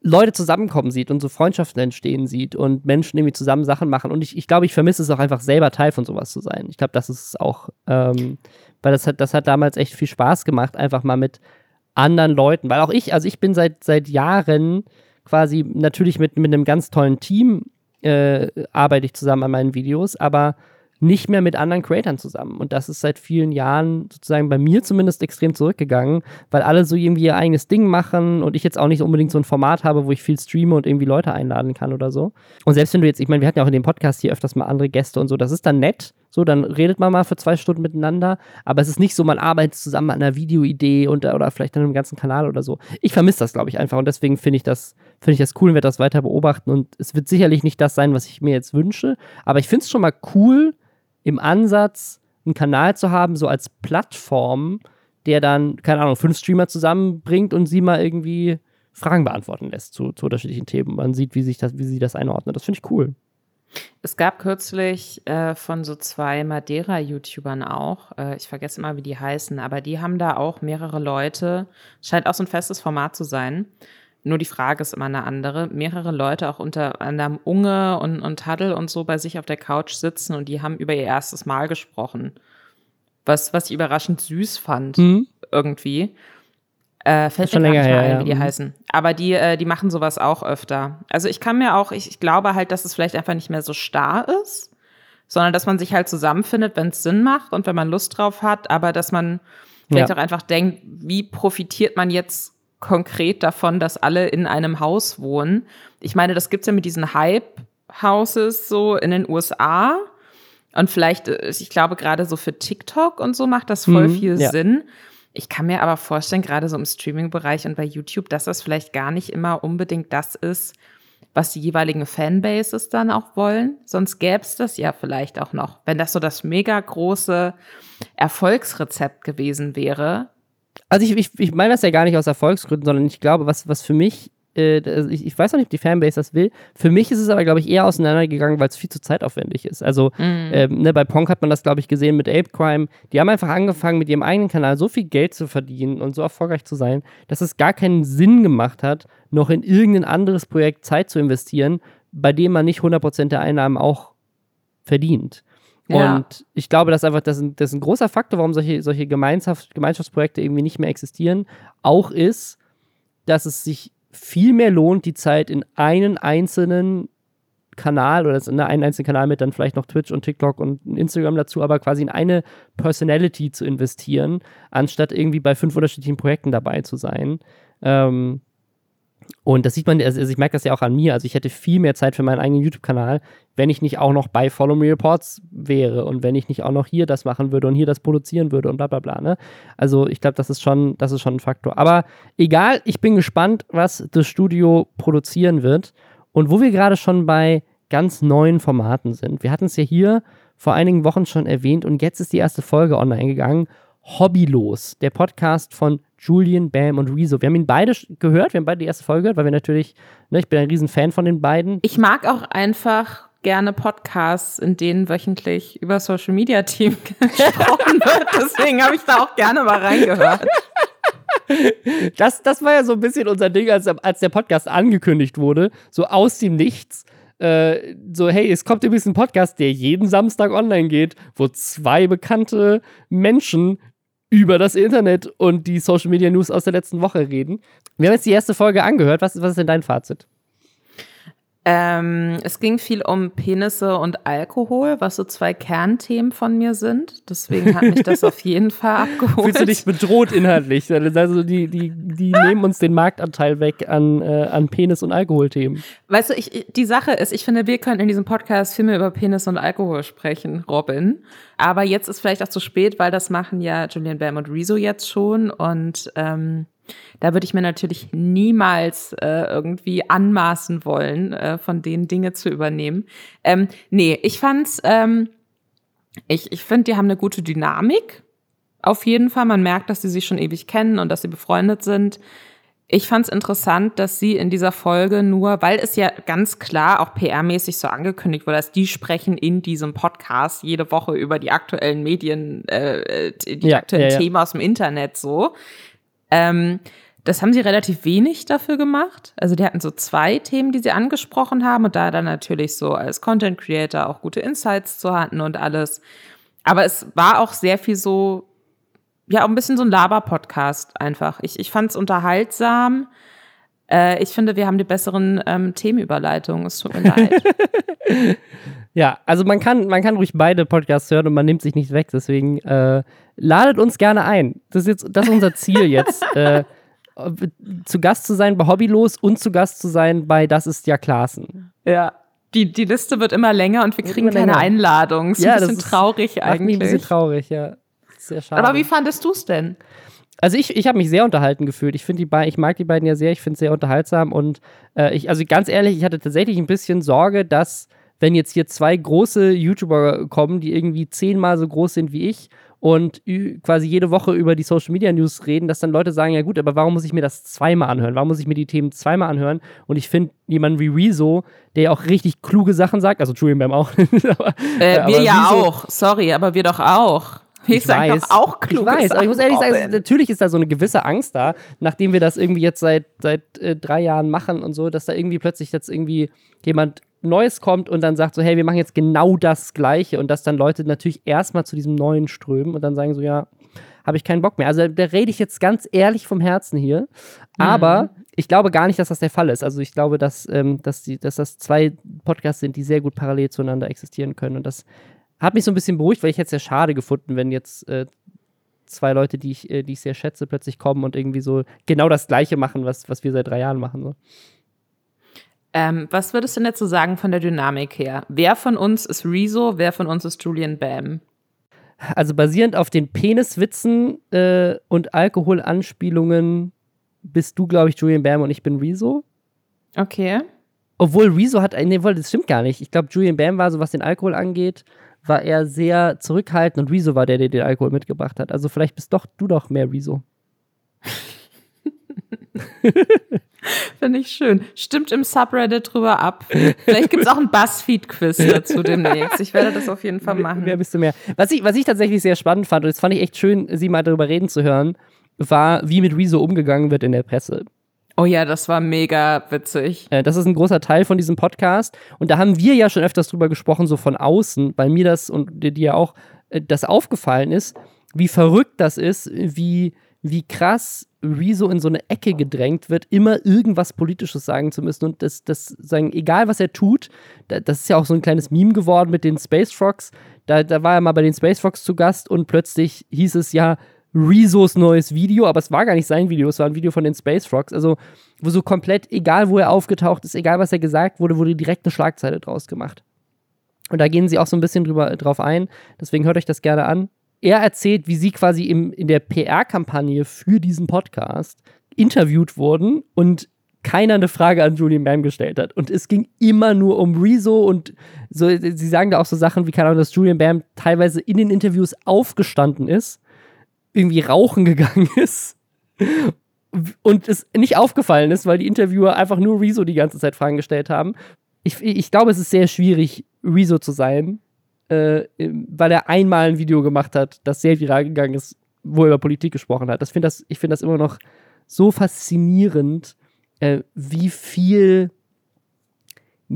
Leute zusammenkommen sieht und so Freundschaften entstehen sieht und Menschen irgendwie zusammen Sachen machen. Und ich, ich glaube, ich vermisse es auch einfach selber Teil von sowas zu sein. Ich glaube, das ist auch, ähm, weil das hat, das hat damals echt viel Spaß gemacht, einfach mal mit anderen Leuten. Weil auch ich, also ich bin seit, seit Jahren quasi natürlich mit, mit einem ganz tollen Team äh, arbeite ich zusammen an meinen Videos, aber nicht mehr mit anderen Creatoren zusammen. Und das ist seit vielen Jahren sozusagen bei mir zumindest extrem zurückgegangen, weil alle so irgendwie ihr eigenes Ding machen und ich jetzt auch nicht unbedingt so ein Format habe, wo ich viel streame und irgendwie Leute einladen kann oder so. Und selbst wenn du jetzt, ich meine, wir hatten ja auch in dem Podcast hier öfters mal andere Gäste und so, das ist dann nett. So, dann redet man mal für zwei Stunden miteinander, aber es ist nicht so, man arbeitet zusammen an einer Videoidee oder vielleicht an einem ganzen Kanal oder so. Ich vermisse das, glaube ich, einfach und deswegen finde ich das, finde ich das cool und werde das weiter beobachten und es wird sicherlich nicht das sein, was ich mir jetzt wünsche, aber ich finde es schon mal cool, im Ansatz einen Kanal zu haben, so als Plattform, der dann, keine Ahnung, fünf Streamer zusammenbringt und sie mal irgendwie Fragen beantworten lässt zu, zu unterschiedlichen Themen. Man sieht, wie, sich das, wie sie das einordnet. Das finde ich cool. Es gab kürzlich äh, von so zwei Madeira-YouTubern auch, äh, ich vergesse immer, wie die heißen, aber die haben da auch mehrere Leute, scheint auch so ein festes Format zu sein, nur die Frage ist immer eine andere. Mehrere Leute, auch unter anderem Unge und, und Taddel und so bei sich auf der Couch sitzen und die haben über ihr erstes Mal gesprochen. Was, was ich überraschend süß fand, mhm. irgendwie. Äh, fällt schon länger her, ein, ja. wie die mhm. heißen. Aber die, äh, die machen sowas auch öfter. Also ich kann mir auch, ich, ich glaube halt, dass es vielleicht einfach nicht mehr so starr ist, sondern dass man sich halt zusammenfindet, wenn es Sinn macht und wenn man Lust drauf hat, aber dass man vielleicht ja. auch einfach denkt, wie profitiert man jetzt konkret davon, dass alle in einem Haus wohnen. Ich meine, das gibt's ja mit diesen Hype-Houses so in den USA. Und vielleicht, äh, ich glaube, gerade so für TikTok und so macht das voll mhm, viel ja. Sinn. Ich kann mir aber vorstellen, gerade so im Streaming-Bereich und bei YouTube, dass das vielleicht gar nicht immer unbedingt das ist, was die jeweiligen Fanbases dann auch wollen. Sonst gäbe es das ja vielleicht auch noch. Wenn das so das mega große Erfolgsrezept gewesen wäre, also ich, ich, ich meine das ja gar nicht aus Erfolgsgründen, sondern ich glaube, was, was für mich, äh, also ich, ich, weiß noch nicht, ob die Fanbase das will. Für mich ist es aber, glaube ich, eher auseinandergegangen, weil es viel zu zeitaufwendig ist. Also mhm. ähm, ne, bei Ponk hat man das, glaube ich, gesehen mit Ape Crime. Die haben einfach angefangen, mit ihrem eigenen Kanal so viel Geld zu verdienen und so erfolgreich zu sein, dass es gar keinen Sinn gemacht hat, noch in irgendein anderes Projekt Zeit zu investieren, bei dem man nicht 100% der Einnahmen auch verdient. Ja. Und ich glaube, dass einfach das ein, ein großer Faktor, warum solche, solche Gemeinschaft, Gemeinschaftsprojekte irgendwie nicht mehr existieren, auch ist, dass es sich viel mehr lohnt, die Zeit in einen einzelnen Kanal oder in einen einzelnen Kanal mit dann vielleicht noch Twitch und TikTok und Instagram dazu, aber quasi in eine Personality zu investieren, anstatt irgendwie bei fünf unterschiedlichen Projekten dabei zu sein. Ähm, und das sieht man, also ich merke das ja auch an mir. Also ich hätte viel mehr Zeit für meinen eigenen YouTube-Kanal, wenn ich nicht auch noch bei Follow Me Reports wäre und wenn ich nicht auch noch hier das machen würde und hier das produzieren würde und bla bla bla. Ne? Also ich glaube, das ist schon, das ist schon ein Faktor. Aber egal, ich bin gespannt, was das Studio produzieren wird. Und wo wir gerade schon bei ganz neuen Formaten sind. Wir hatten es ja hier vor einigen Wochen schon erwähnt und jetzt ist die erste Folge online gegangen. Hobbylos, der Podcast von Julian, Bam und Rezo. Wir haben ihn beide gehört, wir haben beide die erste Folge gehört, weil wir natürlich, ne, ich bin ein riesen Fan von den beiden. Ich mag auch einfach gerne Podcasts, in denen wöchentlich über Social Media Team gesprochen wird. Deswegen habe ich da auch gerne mal reingehört. Das, das war ja so ein bisschen unser Ding, als, als der Podcast angekündigt wurde, so aus dem Nichts. Äh, so, hey, es kommt übrigens ein Podcast, der jeden Samstag online geht, wo zwei bekannte Menschen über das Internet und die Social Media News aus der letzten Woche reden. Wir haben jetzt die erste Folge angehört. Was, was ist denn dein Fazit? Ähm, es ging viel um Penisse und Alkohol, was so zwei Kernthemen von mir sind. Deswegen hat mich das auf jeden Fall abgeholt. Fühlst du dich bedroht inhaltlich? Also die, die, die nehmen uns den Marktanteil weg an, äh, an Penis- und Alkoholthemen. Weißt du, ich, die Sache ist, ich finde, wir können in diesem Podcast viel mehr über Penis und Alkohol sprechen, Robin. Aber jetzt ist vielleicht auch zu spät, weil das machen ja Julian Bam und Rezo jetzt schon. Und ähm, da würde ich mir natürlich niemals äh, irgendwie anmaßen wollen, äh, von denen Dinge zu übernehmen. Ähm, nee, ich fand's, ähm, ich, ich finde, die haben eine gute Dynamik. Auf jeden Fall. Man merkt, dass sie sich schon ewig kennen und dass sie befreundet sind. Ich fand es interessant, dass sie in dieser Folge nur, weil es ja ganz klar auch PR-mäßig so angekündigt wurde, dass die sprechen in diesem Podcast jede Woche über die aktuellen Medien, äh, die ja, aktuellen ja, ja. Themen aus dem Internet so. Ähm, das haben sie relativ wenig dafür gemacht. Also die hatten so zwei Themen, die sie angesprochen haben und da dann natürlich so als Content Creator auch gute Insights zu hatten und alles. Aber es war auch sehr viel so ja, auch ein bisschen so ein Laber-Podcast einfach. Ich, ich fand es unterhaltsam. Äh, ich finde, wir haben die besseren ähm, Themenüberleitungen. Es tut mir leid. ja, also man kann, man kann ruhig beide Podcasts hören und man nimmt sich nicht weg. Deswegen äh, ladet uns gerne ein. Das ist jetzt das ist unser Ziel jetzt. äh, zu Gast zu sein bei Hobbylos und zu Gast zu sein bei Das ist ja Klassen. Ja. Die, die Liste wird immer länger und wir kriegen keine Einladung. Ist ja, ein bisschen traurig eigentlich. Ein bisschen traurig, ja. Sehr schade. Aber wie fandest du es denn? Also ich, ich habe mich sehr unterhalten gefühlt. Ich finde die beiden, ich mag die beiden ja sehr, ich finde es sehr unterhaltsam und äh, ich, also ganz ehrlich, ich hatte tatsächlich ein bisschen Sorge, dass wenn jetzt hier zwei große YouTuber kommen, die irgendwie zehnmal so groß sind wie ich und quasi jede Woche über die Social Media News reden, dass dann Leute sagen, ja gut, aber warum muss ich mir das zweimal anhören? Warum muss ich mir die Themen zweimal anhören? Und ich finde jemanden wie Rezo, der ja auch richtig kluge Sachen sagt, also Julian Bam auch. aber, äh, wir ja Rezo, auch, sorry, aber wir doch auch. Ich, weiß, auch klug. Ich weiß, aber ich muss ehrlich sagen, natürlich ist da so eine gewisse Angst da, nachdem wir das irgendwie jetzt seit, seit äh, drei Jahren machen und so, dass da irgendwie plötzlich jetzt irgendwie jemand Neues kommt und dann sagt so, hey, wir machen jetzt genau das Gleiche und dass dann Leute natürlich erstmal zu diesem Neuen strömen und dann sagen so, ja, habe ich keinen Bock mehr. Also da rede ich jetzt ganz ehrlich vom Herzen hier, aber mhm. ich glaube gar nicht, dass das der Fall ist. Also ich glaube, dass, ähm, dass, die, dass das zwei Podcasts sind, die sehr gut parallel zueinander existieren können und das hat mich so ein bisschen beruhigt, weil ich hätte es ja schade gefunden, wenn jetzt äh, zwei Leute, die ich, äh, die ich sehr schätze, plötzlich kommen und irgendwie so genau das Gleiche machen, was, was wir seit drei Jahren machen. So. Ähm, was würdest du denn dazu sagen von der Dynamik her? Wer von uns ist Rezo, wer von uns ist Julian Bam? Also basierend auf den Peniswitzen äh, und Alkoholanspielungen bist du, glaube ich, Julian Bam und ich bin Rezo. Okay. Obwohl Rezo hat, nee, das stimmt gar nicht. Ich glaube, Julian Bam war so, was den Alkohol angeht, war er sehr zurückhaltend und Rezo war der, der den Alkohol mitgebracht hat. Also vielleicht bist doch du doch mehr Rezo. Finde ich schön. Stimmt im Subreddit drüber ab. Vielleicht gibt es auch ein Buzzfeed-Quiz dazu demnächst. Ich werde das auf jeden Fall machen. Wer bist du mehr? Was ich, was ich tatsächlich sehr spannend fand, und das fand ich echt schön, sie mal darüber reden zu hören, war, wie mit Rezo umgegangen wird in der Presse. Oh ja, das war mega witzig. Äh, das ist ein großer Teil von diesem Podcast. Und da haben wir ja schon öfters drüber gesprochen, so von außen, weil mir das und dir ja auch äh, das aufgefallen ist, wie verrückt das ist, wie, wie krass Rezo in so eine Ecke gedrängt wird, immer irgendwas Politisches sagen zu müssen. Und das, das sagen, egal was er tut, das ist ja auch so ein kleines Meme geworden mit den Space Frogs. Da, da war er mal bei den Space Frogs zu Gast und plötzlich hieß es ja, Rezos neues Video, aber es war gar nicht sein Video, es war ein Video von den Space Frogs. Also, wo so komplett, egal wo er aufgetaucht ist, egal was er gesagt wurde, wurde direkt eine Schlagzeile draus gemacht. Und da gehen sie auch so ein bisschen drüber, drauf ein. Deswegen hört euch das gerne an. Er erzählt, wie sie quasi im, in der PR-Kampagne für diesen Podcast interviewt wurden und keiner eine Frage an Julian Bam gestellt hat. Und es ging immer nur um Rezo und so, sie sagen da auch so Sachen wie, keine Ahnung, dass Julian Bam teilweise in den Interviews aufgestanden ist irgendwie rauchen gegangen ist und es nicht aufgefallen ist, weil die Interviewer einfach nur Rezo die ganze Zeit Fragen gestellt haben. Ich, ich glaube, es ist sehr schwierig, Rezo zu sein, äh, weil er einmal ein Video gemacht hat, das sehr viral gegangen ist, wo er über Politik gesprochen hat. Das find das, ich finde das immer noch so faszinierend, äh, wie viel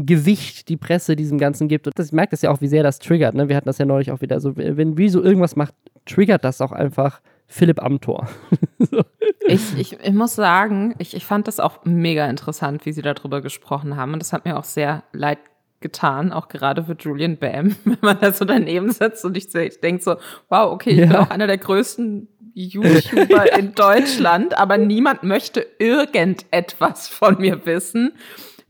Gewicht die Presse diesem Ganzen gibt. Und das, ich merke das ja auch, wie sehr das triggert. Ne? Wir hatten das ja neulich auch wieder. So, wenn Rezo irgendwas macht, triggert das auch einfach Philipp Amthor. so. ich, ich, ich muss sagen, ich, ich fand das auch mega interessant, wie sie darüber gesprochen haben. Und das hat mir auch sehr leid getan, auch gerade für Julian Bam, wenn man da so daneben sitzt und ich, ich denke so, wow, okay, ich ja. bin auch einer der größten YouTuber in Deutschland, aber niemand möchte irgendetwas von mir wissen.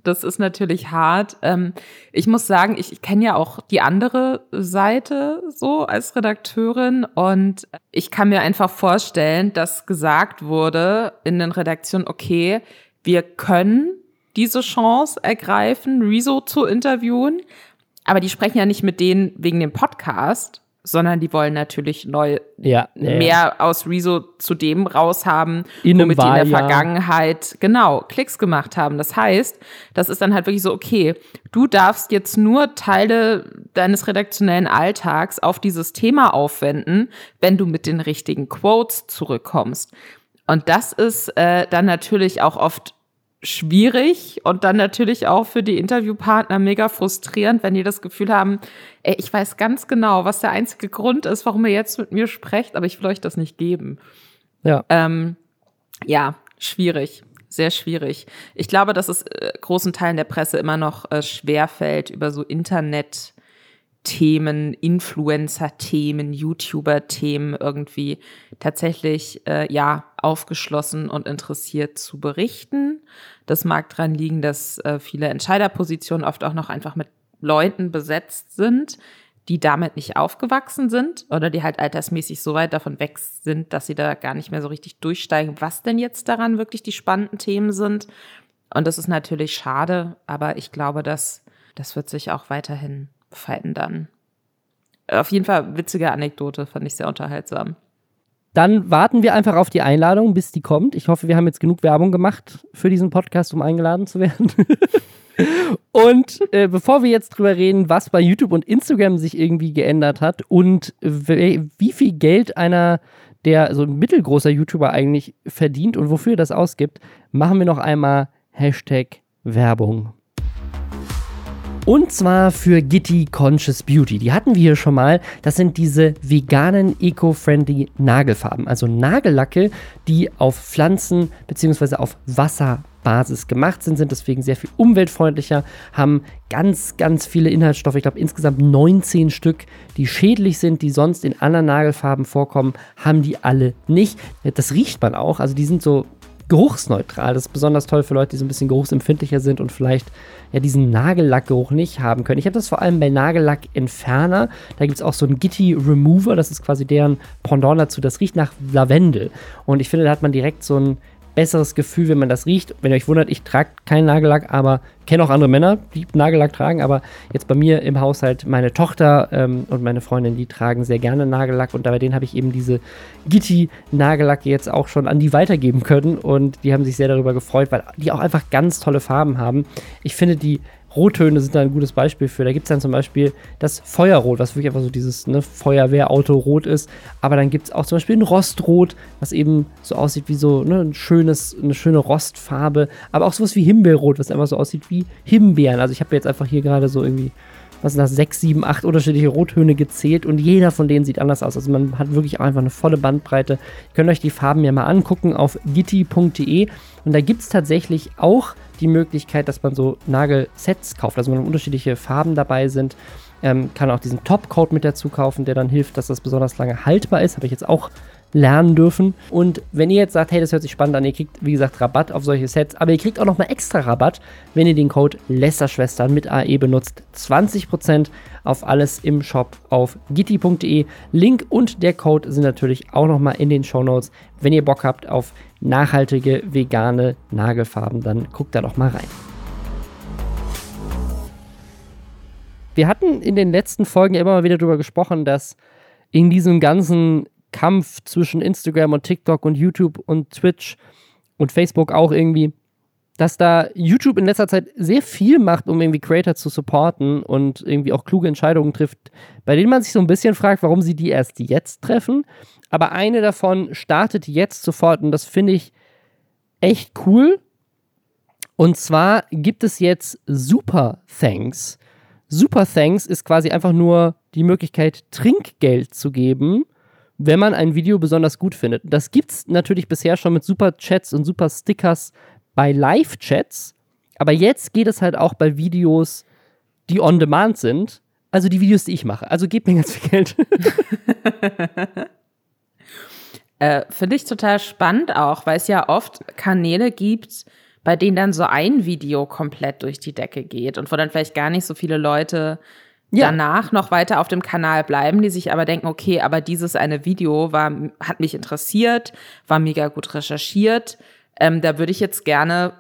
Das ist natürlich hart. Ähm, ich muss sagen, ich, ich kenne ja auch die andere Seite so als Redakteurin und ich kann mir einfach vorstellen, dass gesagt wurde in den Redaktionen, okay, wir können diese Chance ergreifen, Rezo zu interviewen, aber die sprechen ja nicht mit denen wegen dem Podcast, sondern die wollen natürlich neu Ja, mehr aus Rezo zu dem raushaben, In womit die in der Wahljahr. Vergangenheit genau Klicks gemacht haben. Das heißt, das ist dann halt wirklich so, okay, du darfst jetzt nur Teile deines redaktionellen Alltags auf dieses Thema aufwenden, wenn du mit den richtigen Quotes zurückkommst. Und das ist äh, dann natürlich auch oft schwierig und dann natürlich auch für die Interviewpartner mega frustrierend, wenn die das Gefühl haben, ey, ich weiß ganz genau, was der einzige Grund ist, warum ihr jetzt mit mir sprecht, aber ich will euch das nicht geben. ja. Ähm, ja, schwierig. Sehr schwierig. Ich glaube, dass es äh, großen Teilen der Presse immer noch äh, schwerfällt, über so Internet-Themen, Influencer-Themen, YouTuber-Themen irgendwie tatsächlich äh, ja aufgeschlossen und interessiert zu berichten. Das mag dran liegen, dass äh, viele Entscheiderpositionen oft auch noch einfach mit Leuten besetzt sind, die damit nicht aufgewachsen sind oder die halt altersmäßig so weit davon weg sind, dass sie da gar nicht mehr so richtig durchsteigen, was denn jetzt daran wirklich die spannenden Themen sind. Und das ist natürlich schade, aber ich glaube, dass das wird sich auch weiterhin verändern. Auf jeden Fall witzige Anekdote, fand ich sehr unterhaltsam. Dann warten wir einfach auf die Einladung, bis die kommt. Ich hoffe, wir haben jetzt genug Werbung gemacht für diesen Podcast, um eingeladen zu werden. und äh, bevor wir jetzt drüber reden, was bei YouTube und Instagram sich irgendwie geändert hat und wie viel Geld einer der so ein mittelgroßer YouTuber eigentlich verdient und wofür er das ausgibt, machen wir noch einmal Hashtag Werbung. Und zwar für Gitti Conscious Beauty. Die hatten wir hier schon mal. Das sind diese veganen, eco-friendly Nagelfarben. Also Nagellacke, die auf Pflanzen bzw. auf Wasserbasis gemacht sind, sind deswegen sehr viel umweltfreundlicher, haben ganz, ganz viele Inhaltsstoffe. Ich glaube insgesamt 19 Stück, die schädlich sind, die sonst in anderen Nagelfarben vorkommen, haben die alle nicht. Das riecht man auch. Also die sind so geruchsneutral. Das ist besonders toll für Leute, die so ein bisschen geruchsempfindlicher sind und vielleicht ja diesen Nagellackgeruch nicht haben können. Ich habe das vor allem bei Nagellack-Entferner. Da gibt es auch so einen Gitti Remover. Das ist quasi deren Pendant dazu. Das riecht nach Lavendel. Und ich finde, da hat man direkt so ein besseres Gefühl, wenn man das riecht. Wenn ihr euch wundert, ich trage keinen Nagellack, aber kenne auch andere Männer, die Nagellack tragen. Aber jetzt bei mir im Haushalt meine Tochter ähm, und meine Freundin, die tragen sehr gerne Nagellack. Und bei denen habe ich eben diese Gitti-Nagellacke jetzt auch schon an die weitergeben können. Und die haben sich sehr darüber gefreut, weil die auch einfach ganz tolle Farben haben. Ich finde, die Rottöne sind da ein gutes Beispiel für. Da gibt es dann zum Beispiel das Feuerrot, was wirklich einfach so dieses ne, Feuerwehrauto-Rot ist. Aber dann gibt es auch zum Beispiel ein Rostrot, was eben so aussieht wie so ne, ein schönes, eine schöne Rostfarbe. Aber auch sowas wie Himbeerrot, was einfach so aussieht wie Himbeeren. Also ich habe jetzt einfach hier gerade so irgendwie was sind das, sechs, sieben, acht unterschiedliche Rottöne gezählt und jeder von denen sieht anders aus. Also man hat wirklich einfach eine volle Bandbreite. Ihr könnt euch die Farben ja mal angucken auf gitti.de und da gibt es tatsächlich auch die Möglichkeit, dass man so Nagelsets kauft, also wenn unterschiedliche Farben dabei sind. Ähm, kann auch diesen Topcoat mit dazu kaufen, der dann hilft, dass das besonders lange haltbar ist. Habe ich jetzt auch lernen dürfen. Und wenn ihr jetzt sagt, hey, das hört sich spannend an, ihr kriegt, wie gesagt, Rabatt auf solche Sets, aber ihr kriegt auch nochmal extra Rabatt, wenn ihr den Code Lästerschwestern mit AE benutzt. 20% auf alles im Shop auf gitti.de. Link und der Code sind natürlich auch nochmal in den Shownotes. Wenn ihr Bock habt auf nachhaltige, vegane Nagelfarben, dann guckt da doch mal rein. Wir hatten in den letzten Folgen immer mal wieder darüber gesprochen, dass in diesem ganzen Kampf zwischen Instagram und TikTok und YouTube und Twitch und Facebook auch irgendwie, dass da YouTube in letzter Zeit sehr viel macht, um irgendwie Creator zu supporten und irgendwie auch kluge Entscheidungen trifft, bei denen man sich so ein bisschen fragt, warum sie die erst jetzt treffen. Aber eine davon startet jetzt sofort und das finde ich echt cool. Und zwar gibt es jetzt Super Thanks. Super Thanks ist quasi einfach nur die Möglichkeit, Trinkgeld zu geben, wenn man ein Video besonders gut findet. Das gibt es natürlich bisher schon mit Super Chats und Super Stickers bei Live-Chats, aber jetzt geht es halt auch bei Videos, die on demand sind. Also die Videos, die ich mache. Also gebt mir ganz viel Geld. Äh, Finde ich total spannend auch, weil es ja oft Kanäle gibt, bei denen dann so ein Video komplett durch die Decke geht und wo dann vielleicht gar nicht so viele Leute Ja. danach noch weiter auf dem Kanal bleiben, die sich aber denken, okay, aber dieses eine Video war, hat mich interessiert, war mega gut recherchiert. Ähm, da würde ich jetzt gerne,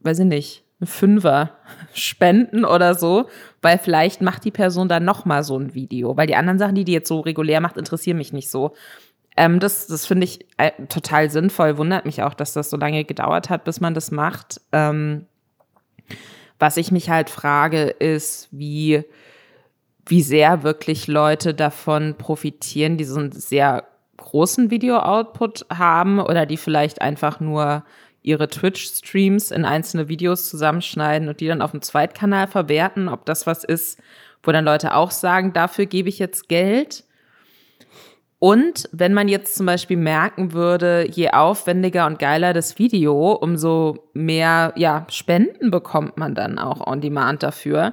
weiß ich nicht, einen Fünfer spenden oder so, weil vielleicht macht die Person dann noch mal so ein Video, weil die anderen Sachen, die die jetzt so regulär macht, interessieren mich nicht so. Ähm, das das finde ich äh, total sinnvoll. Wundert mich auch, dass das so lange gedauert hat, bis man das macht. Ähm, was ich mich halt frage, ist, wie, wie sehr wirklich Leute davon profitieren, die so einen sehr großen Video-Output haben oder die vielleicht einfach nur ihre Twitch-Streams in einzelne Videos zusammenschneiden und die dann auf dem Zweitkanal verwerten, ob das was ist, wo dann Leute auch sagen, dafür gebe ich jetzt Geld. Und wenn man jetzt zum Beispiel merken würde, je aufwendiger und geiler das Video, umso mehr ja, Spenden bekommt man dann auch on demand dafür,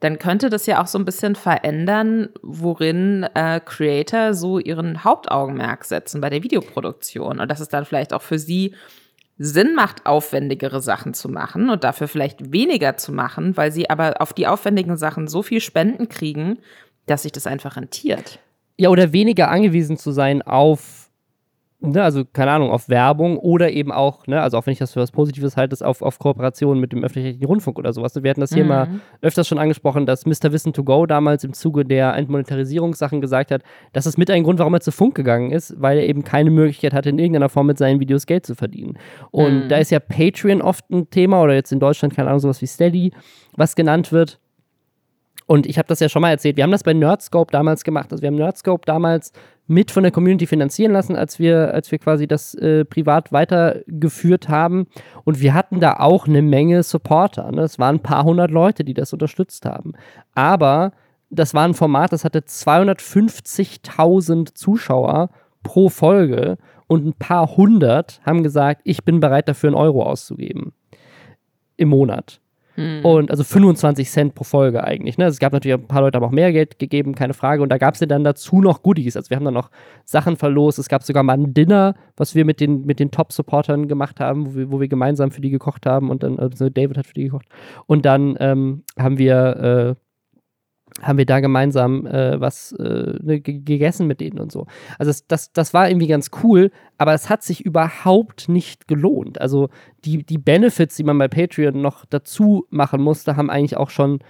dann könnte das ja auch so ein bisschen verändern, worin äh, Creator so ihren Hauptaugenmerk setzen bei der Videoproduktion. Und dass es dann vielleicht auch für sie Sinn macht, aufwendigere Sachen zu machen und dafür vielleicht weniger zu machen, weil sie aber auf die aufwendigen Sachen so viel Spenden kriegen, dass sich das einfach rentiert. Ja, oder weniger angewiesen zu sein auf ne, also keine Ahnung, auf Werbung oder eben auch, ne, also auch wenn ich das für was Positives halte, auf, auf Kooperationen mit dem öffentlich-rechtlichen Rundfunk oder sowas. Wir hatten das hier mhm. mal öfters schon angesprochen, dass Mr. Wissen to Go damals im Zuge der Entmonetarisierungssachen gesagt hat, dass es mit ein Grund, warum er zu Funk gegangen ist, weil er eben keine Möglichkeit hatte, in irgendeiner Form mit seinen Videos Geld zu verdienen. Und mhm. da ist ja Patreon oft ein Thema oder jetzt in Deutschland, keine Ahnung, sowas wie Steady, was genannt wird. Und ich habe das ja schon mal erzählt. Wir haben das bei Nerdscope damals gemacht. Also wir haben Nerdscope damals mit von der Community finanzieren lassen, als wir, als wir quasi das äh, privat weitergeführt haben. Und wir hatten da auch eine Menge Supporter. Ne? Es waren ein paar hundert Leute, die das unterstützt haben. Aber das war ein Format, das hatte 250.000 Zuschauer pro Folge und ein paar hundert haben gesagt, ich bin bereit dafür einen Euro auszugeben. Im Monat. Mhm. Und also 25 Cent pro Folge eigentlich. Ne? Also es gab natürlich ein paar Leute, haben auch mehr Geld gegeben, keine Frage. Und da gab es ja dann dazu noch Goodies. Also wir haben dann noch Sachen verlost. Es gab sogar mal ein Dinner, was wir mit den, mit den Top-Supportern gemacht haben, wo wir, wo wir gemeinsam für die gekocht haben. Und dann, also David hat für die gekocht. Und dann ähm, haben wir äh, haben wir da gemeinsam äh, was äh, ne, gegessen mit denen und so. Also das, das, das war irgendwie ganz cool, aber es hat sich überhaupt nicht gelohnt. Also die, die Benefits, die man bei Patreon noch dazu machen musste, haben eigentlich auch schon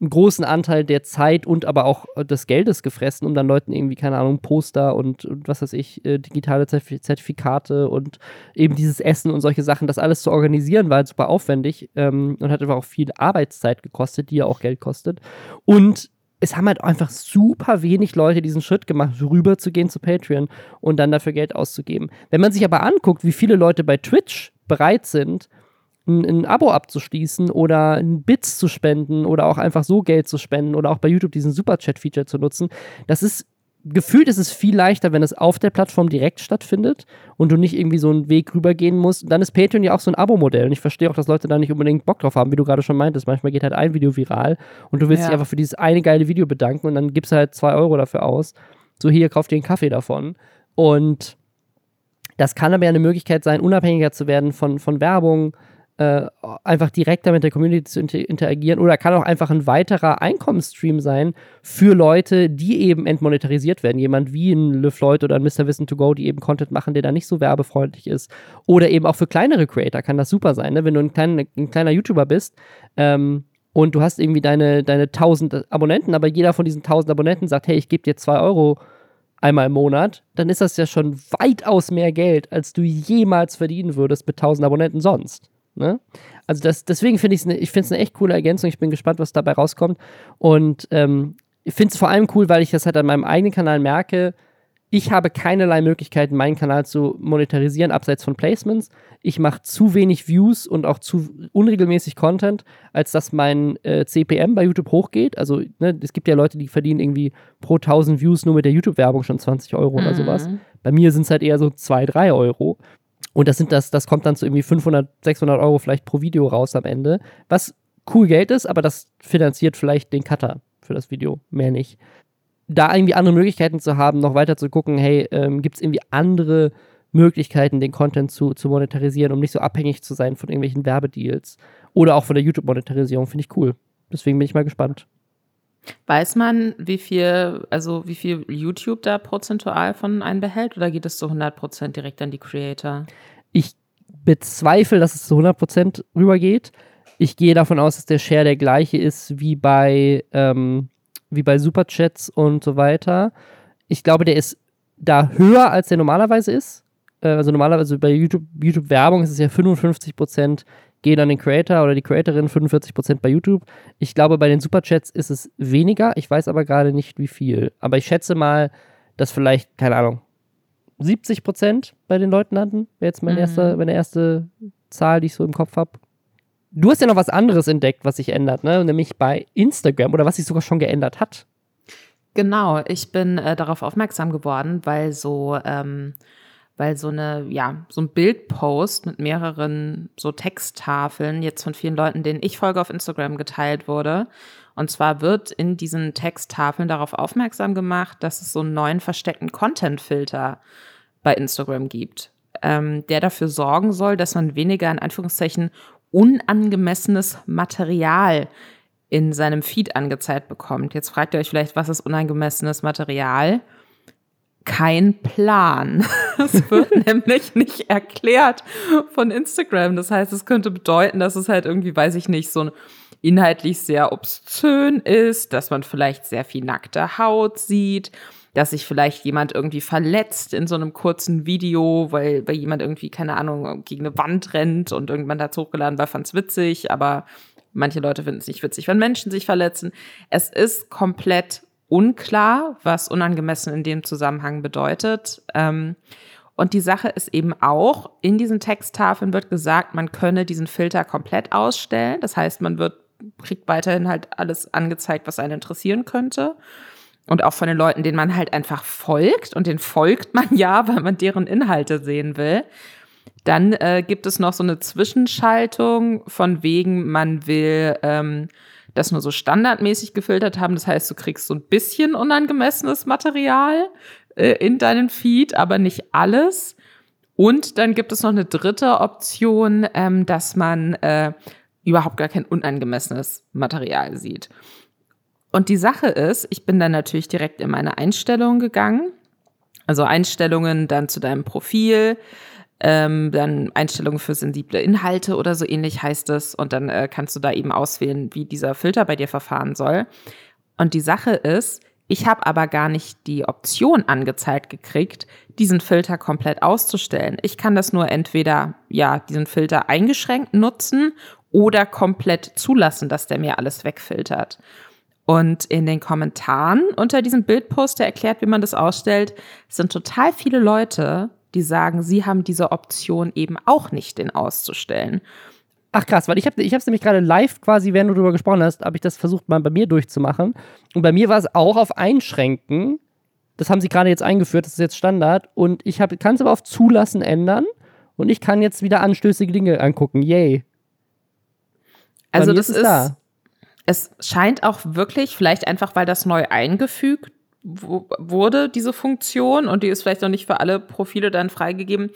einen großen Anteil der Zeit und aber auch des Geldes gefressen, um dann Leuten irgendwie, keine Ahnung, Poster und, und was weiß ich, äh, digitale Zertifikate und eben dieses Essen und solche Sachen, das alles zu organisieren, war halt super aufwendig ähm, und hat einfach auch viel Arbeitszeit gekostet, die ja auch Geld kostet. Und es haben halt einfach super wenig Leute diesen Schritt gemacht, rüber zu gehen zu Patreon und dann dafür Geld auszugeben. Wenn man sich aber anguckt, wie viele Leute bei Twitch bereit sind, ein, ein Abo abzuschließen oder Bits zu spenden oder auch einfach so Geld zu spenden oder auch bei YouTube diesen Superchat-Feature zu nutzen, das ist gefühlt ist es viel leichter, wenn es auf der Plattform direkt stattfindet und du nicht irgendwie so einen Weg rübergehen musst. Dann ist Patreon ja auch so ein Abo-Modell und ich verstehe auch, dass Leute da nicht unbedingt Bock drauf haben, wie du gerade schon meintest. Manchmal geht halt ein Video viral und du willst ja. dich einfach für dieses eine geile Video bedanken und dann gibst du halt zwei Euro dafür aus. So, hier, kauf dir einen Kaffee davon. Und das kann aber ja eine Möglichkeit sein, unabhängiger zu werden von, von Werbung, äh, einfach direkter mit der Community zu inter interagieren oder kann auch einfach ein weiterer Einkommensstream sein für Leute, die eben entmonetarisiert werden. Jemand wie ein LeFloid oder ein Mr. Wissen to Go, die eben Content machen, der da nicht so werbefreundlich ist. Oder eben auch für kleinere Creator kann das super sein, ne? wenn du ein, klein, ein kleiner YouTuber bist. Ähm, und du hast irgendwie deine, deine 1000 Abonnenten, aber jeder von diesen 1000 Abonnenten sagt, hey, ich gebe dir 2 Euro einmal im Monat, dann ist das ja schon weitaus mehr Geld, als du jemals verdienen würdest mit 1000 Abonnenten sonst. Ne? Also das, deswegen finde ne, ich es eine echt coole Ergänzung. Ich bin gespannt, was dabei rauskommt. Und ähm, ich finde es vor allem cool, weil ich das halt an meinem eigenen Kanal merke. Ich habe keinerlei Möglichkeiten, meinen Kanal zu monetarisieren, abseits von Placements. Ich mache zu wenig Views und auch zu unregelmäßig Content, als dass mein äh, CPM bei YouTube hochgeht. Also, ne, es gibt ja Leute, die verdienen irgendwie pro 1000 Views nur mit der YouTube-Werbung schon 20 Euro mhm. oder sowas. Bei mir sind es halt eher so 2, 3 Euro. Und das sind das, das kommt dann zu irgendwie 500, 600 Euro vielleicht pro Video raus am Ende. Was cool Geld ist, aber das finanziert vielleicht den Cutter für das Video, mehr nicht. Da irgendwie andere Möglichkeiten zu haben, noch weiter zu gucken, hey, ähm, gibt es irgendwie andere Möglichkeiten, den Content zu, zu monetarisieren, um nicht so abhängig zu sein von irgendwelchen Werbedeals oder auch von der YouTube-Monetarisierung, finde ich cool. Deswegen bin ich mal gespannt. Weiß man, wie viel, also wie viel YouTube da prozentual von einem behält oder geht es zu 100% direkt an die Creator? Ich bezweifle, dass es zu 100% rübergeht. Ich gehe davon aus, dass der Share der gleiche ist wie bei, ähm, wie bei Superchats und so weiter. Ich glaube, der ist da höher, als der normalerweise ist. Äh, also normalerweise bei YouTube, YouTube ist es ja 55% gehen an den Creator oder die Creatorin, 45% bei YouTube. Ich glaube, bei den Superchats ist es weniger. Ich weiß aber gerade nicht, wie viel. Aber ich schätze mal, dass vielleicht, keine Ahnung, 70% bei den Leuten landen. Wäre jetzt mein mhm. erster, meine erste Zahl, die ich so im Kopf habe. Du hast ja noch was anderes entdeckt, was sich ändert, ne? Nämlich bei Instagram oder was sich sogar schon geändert hat. Genau, ich bin äh, darauf aufmerksam geworden, weil so, ähm, weil so eine, ja, so ein Bildpost mit mehreren so Texttafeln jetzt von vielen Leuten, denen ich folge auf Instagram geteilt wurde. Und zwar wird in diesen Texttafeln darauf aufmerksam gemacht, dass es so einen neuen versteckten Content-Filter bei Instagram gibt, ähm, der dafür sorgen soll, dass man weniger in Anführungszeichen unangemessenes Material in seinem Feed angezeigt bekommt. Jetzt fragt ihr euch vielleicht, was ist unangemessenes Material? Kein Plan. Es wird nämlich nicht erklärt von Instagram. Das heißt, es könnte bedeuten, dass es halt irgendwie, weiß ich nicht, so inhaltlich sehr obszön ist, dass man vielleicht sehr viel nackte Haut sieht, dass sich vielleicht jemand irgendwie verletzt in so einem kurzen Video, weil, weil jemand irgendwie, keine Ahnung, gegen eine Wand rennt und irgendwann hat es hochgeladen war, fand es witzig, aber manche Leute finden es nicht witzig, wenn Menschen sich verletzen. Es ist komplett unklar, was unangemessen in dem Zusammenhang bedeutet. Ähm, und die Sache ist eben auch, in diesen Texttafeln wird gesagt, man könne diesen Filter komplett ausstellen. Das heißt, man wird, kriegt weiterhin halt alles angezeigt, was einen interessieren könnte und auch von den Leuten, denen man halt einfach folgt und den folgt man ja, weil man deren Inhalte sehen will. Dann äh, gibt es noch so eine Zwischenschaltung von wegen, man will ähm, das nur so standardmäßig gefiltert haben. Das heißt, du kriegst so ein bisschen unangemessenes Material äh, in deinen Feed, aber nicht alles. Und dann gibt es noch eine dritte Option, ähm, dass man äh, überhaupt gar kein unangemessenes Material sieht. Und die Sache ist, ich bin dann natürlich direkt in meine Einstellungen gegangen. Also Einstellungen dann zu deinem Profil, ähm, dann Einstellungen für sensible Inhalte oder so ähnlich heißt es. Und dann äh, kannst du da eben auswählen, wie dieser Filter bei dir verfahren soll. Und die Sache ist, ich habe aber gar nicht die Option angezeigt gekriegt, diesen Filter komplett auszustellen. Ich kann das nur entweder, ja, diesen Filter eingeschränkt nutzen oder komplett zulassen, dass der mir alles wegfiltert. Und in den Kommentaren unter diesem Bildpost, der erklärt, wie man das ausstellt, sind total viele Leute, die sagen, sie haben diese Option eben auch nicht, den auszustellen. Ach krass, weil ich habe ich es nämlich gerade live quasi, während du darüber gesprochen hast, habe ich das versucht mal bei mir durchzumachen. Und bei mir war es auch auf Einschränken. Das haben sie gerade jetzt eingeführt, das ist jetzt Standard. Und ich kann es aber auf Zulassen ändern. Und ich kann jetzt wieder anstößige Dinge angucken. Yay. Also das ist, da es scheint auch wirklich, vielleicht einfach, weil das neu eingefügt wurde, diese Funktion, und die ist vielleicht noch nicht für alle Profile dann freigegeben.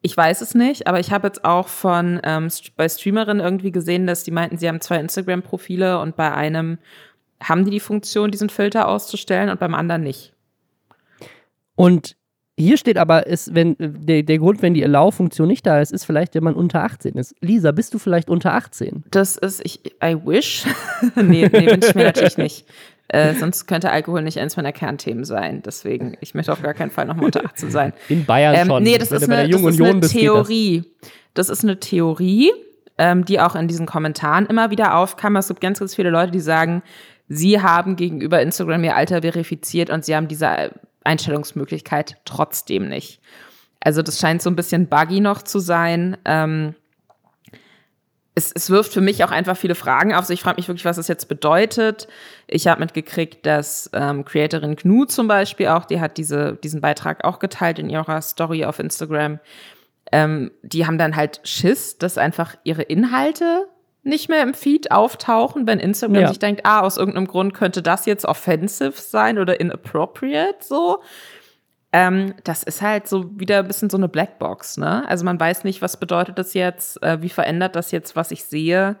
Ich weiß es nicht, aber ich habe jetzt auch von ähm, bei Streamerinnen irgendwie gesehen, dass die meinten, sie haben zwei Instagram-Profile und bei einem haben die die Funktion, diesen Filter auszustellen und beim anderen nicht. Und hier steht aber, ist, wenn, der, der Grund, wenn die Allow-Funktion nicht da ist, ist vielleicht, wenn man unter 18 ist. Lisa, bist du vielleicht unter 18? Das ist, ich, I wish. nee, nee wünsche ich mir natürlich nicht. Äh, sonst könnte Alkohol nicht eins meiner Kernthemen sein. Deswegen, ich möchte auf gar keinen Fall nochmal unter 18 sein. In Bayern ähm, schon. Nee, das ist eine, das ist eine Theorie. Das. das ist eine Theorie, ähm, die auch in diesen Kommentaren immer wieder aufkam. Es gibt ganz, ganz viele Leute, die sagen, sie haben gegenüber Instagram ihr Alter verifiziert und sie haben diese Einstellungsmöglichkeit trotzdem nicht. Also das scheint so ein bisschen buggy noch zu sein. Ähm, es, es wirft für mich auch einfach viele Fragen auf. Also ich frage mich wirklich, was das jetzt bedeutet. Ich habe mitgekriegt, dass ähm, Creatorin Gnu zum Beispiel auch, die hat diese, diesen Beitrag auch geteilt in ihrer Story auf Instagram. Ähm, die haben dann halt Schiss, dass einfach ihre Inhalte nicht mehr im Feed auftauchen, wenn Instagram ja. sich denkt, ah, aus irgendeinem Grund könnte das jetzt offensive sein oder inappropriate so. Ähm, das ist halt so wieder ein bisschen so eine Blackbox, ne? Also man weiß nicht, was bedeutet das jetzt, äh, wie verändert das jetzt, was ich sehe.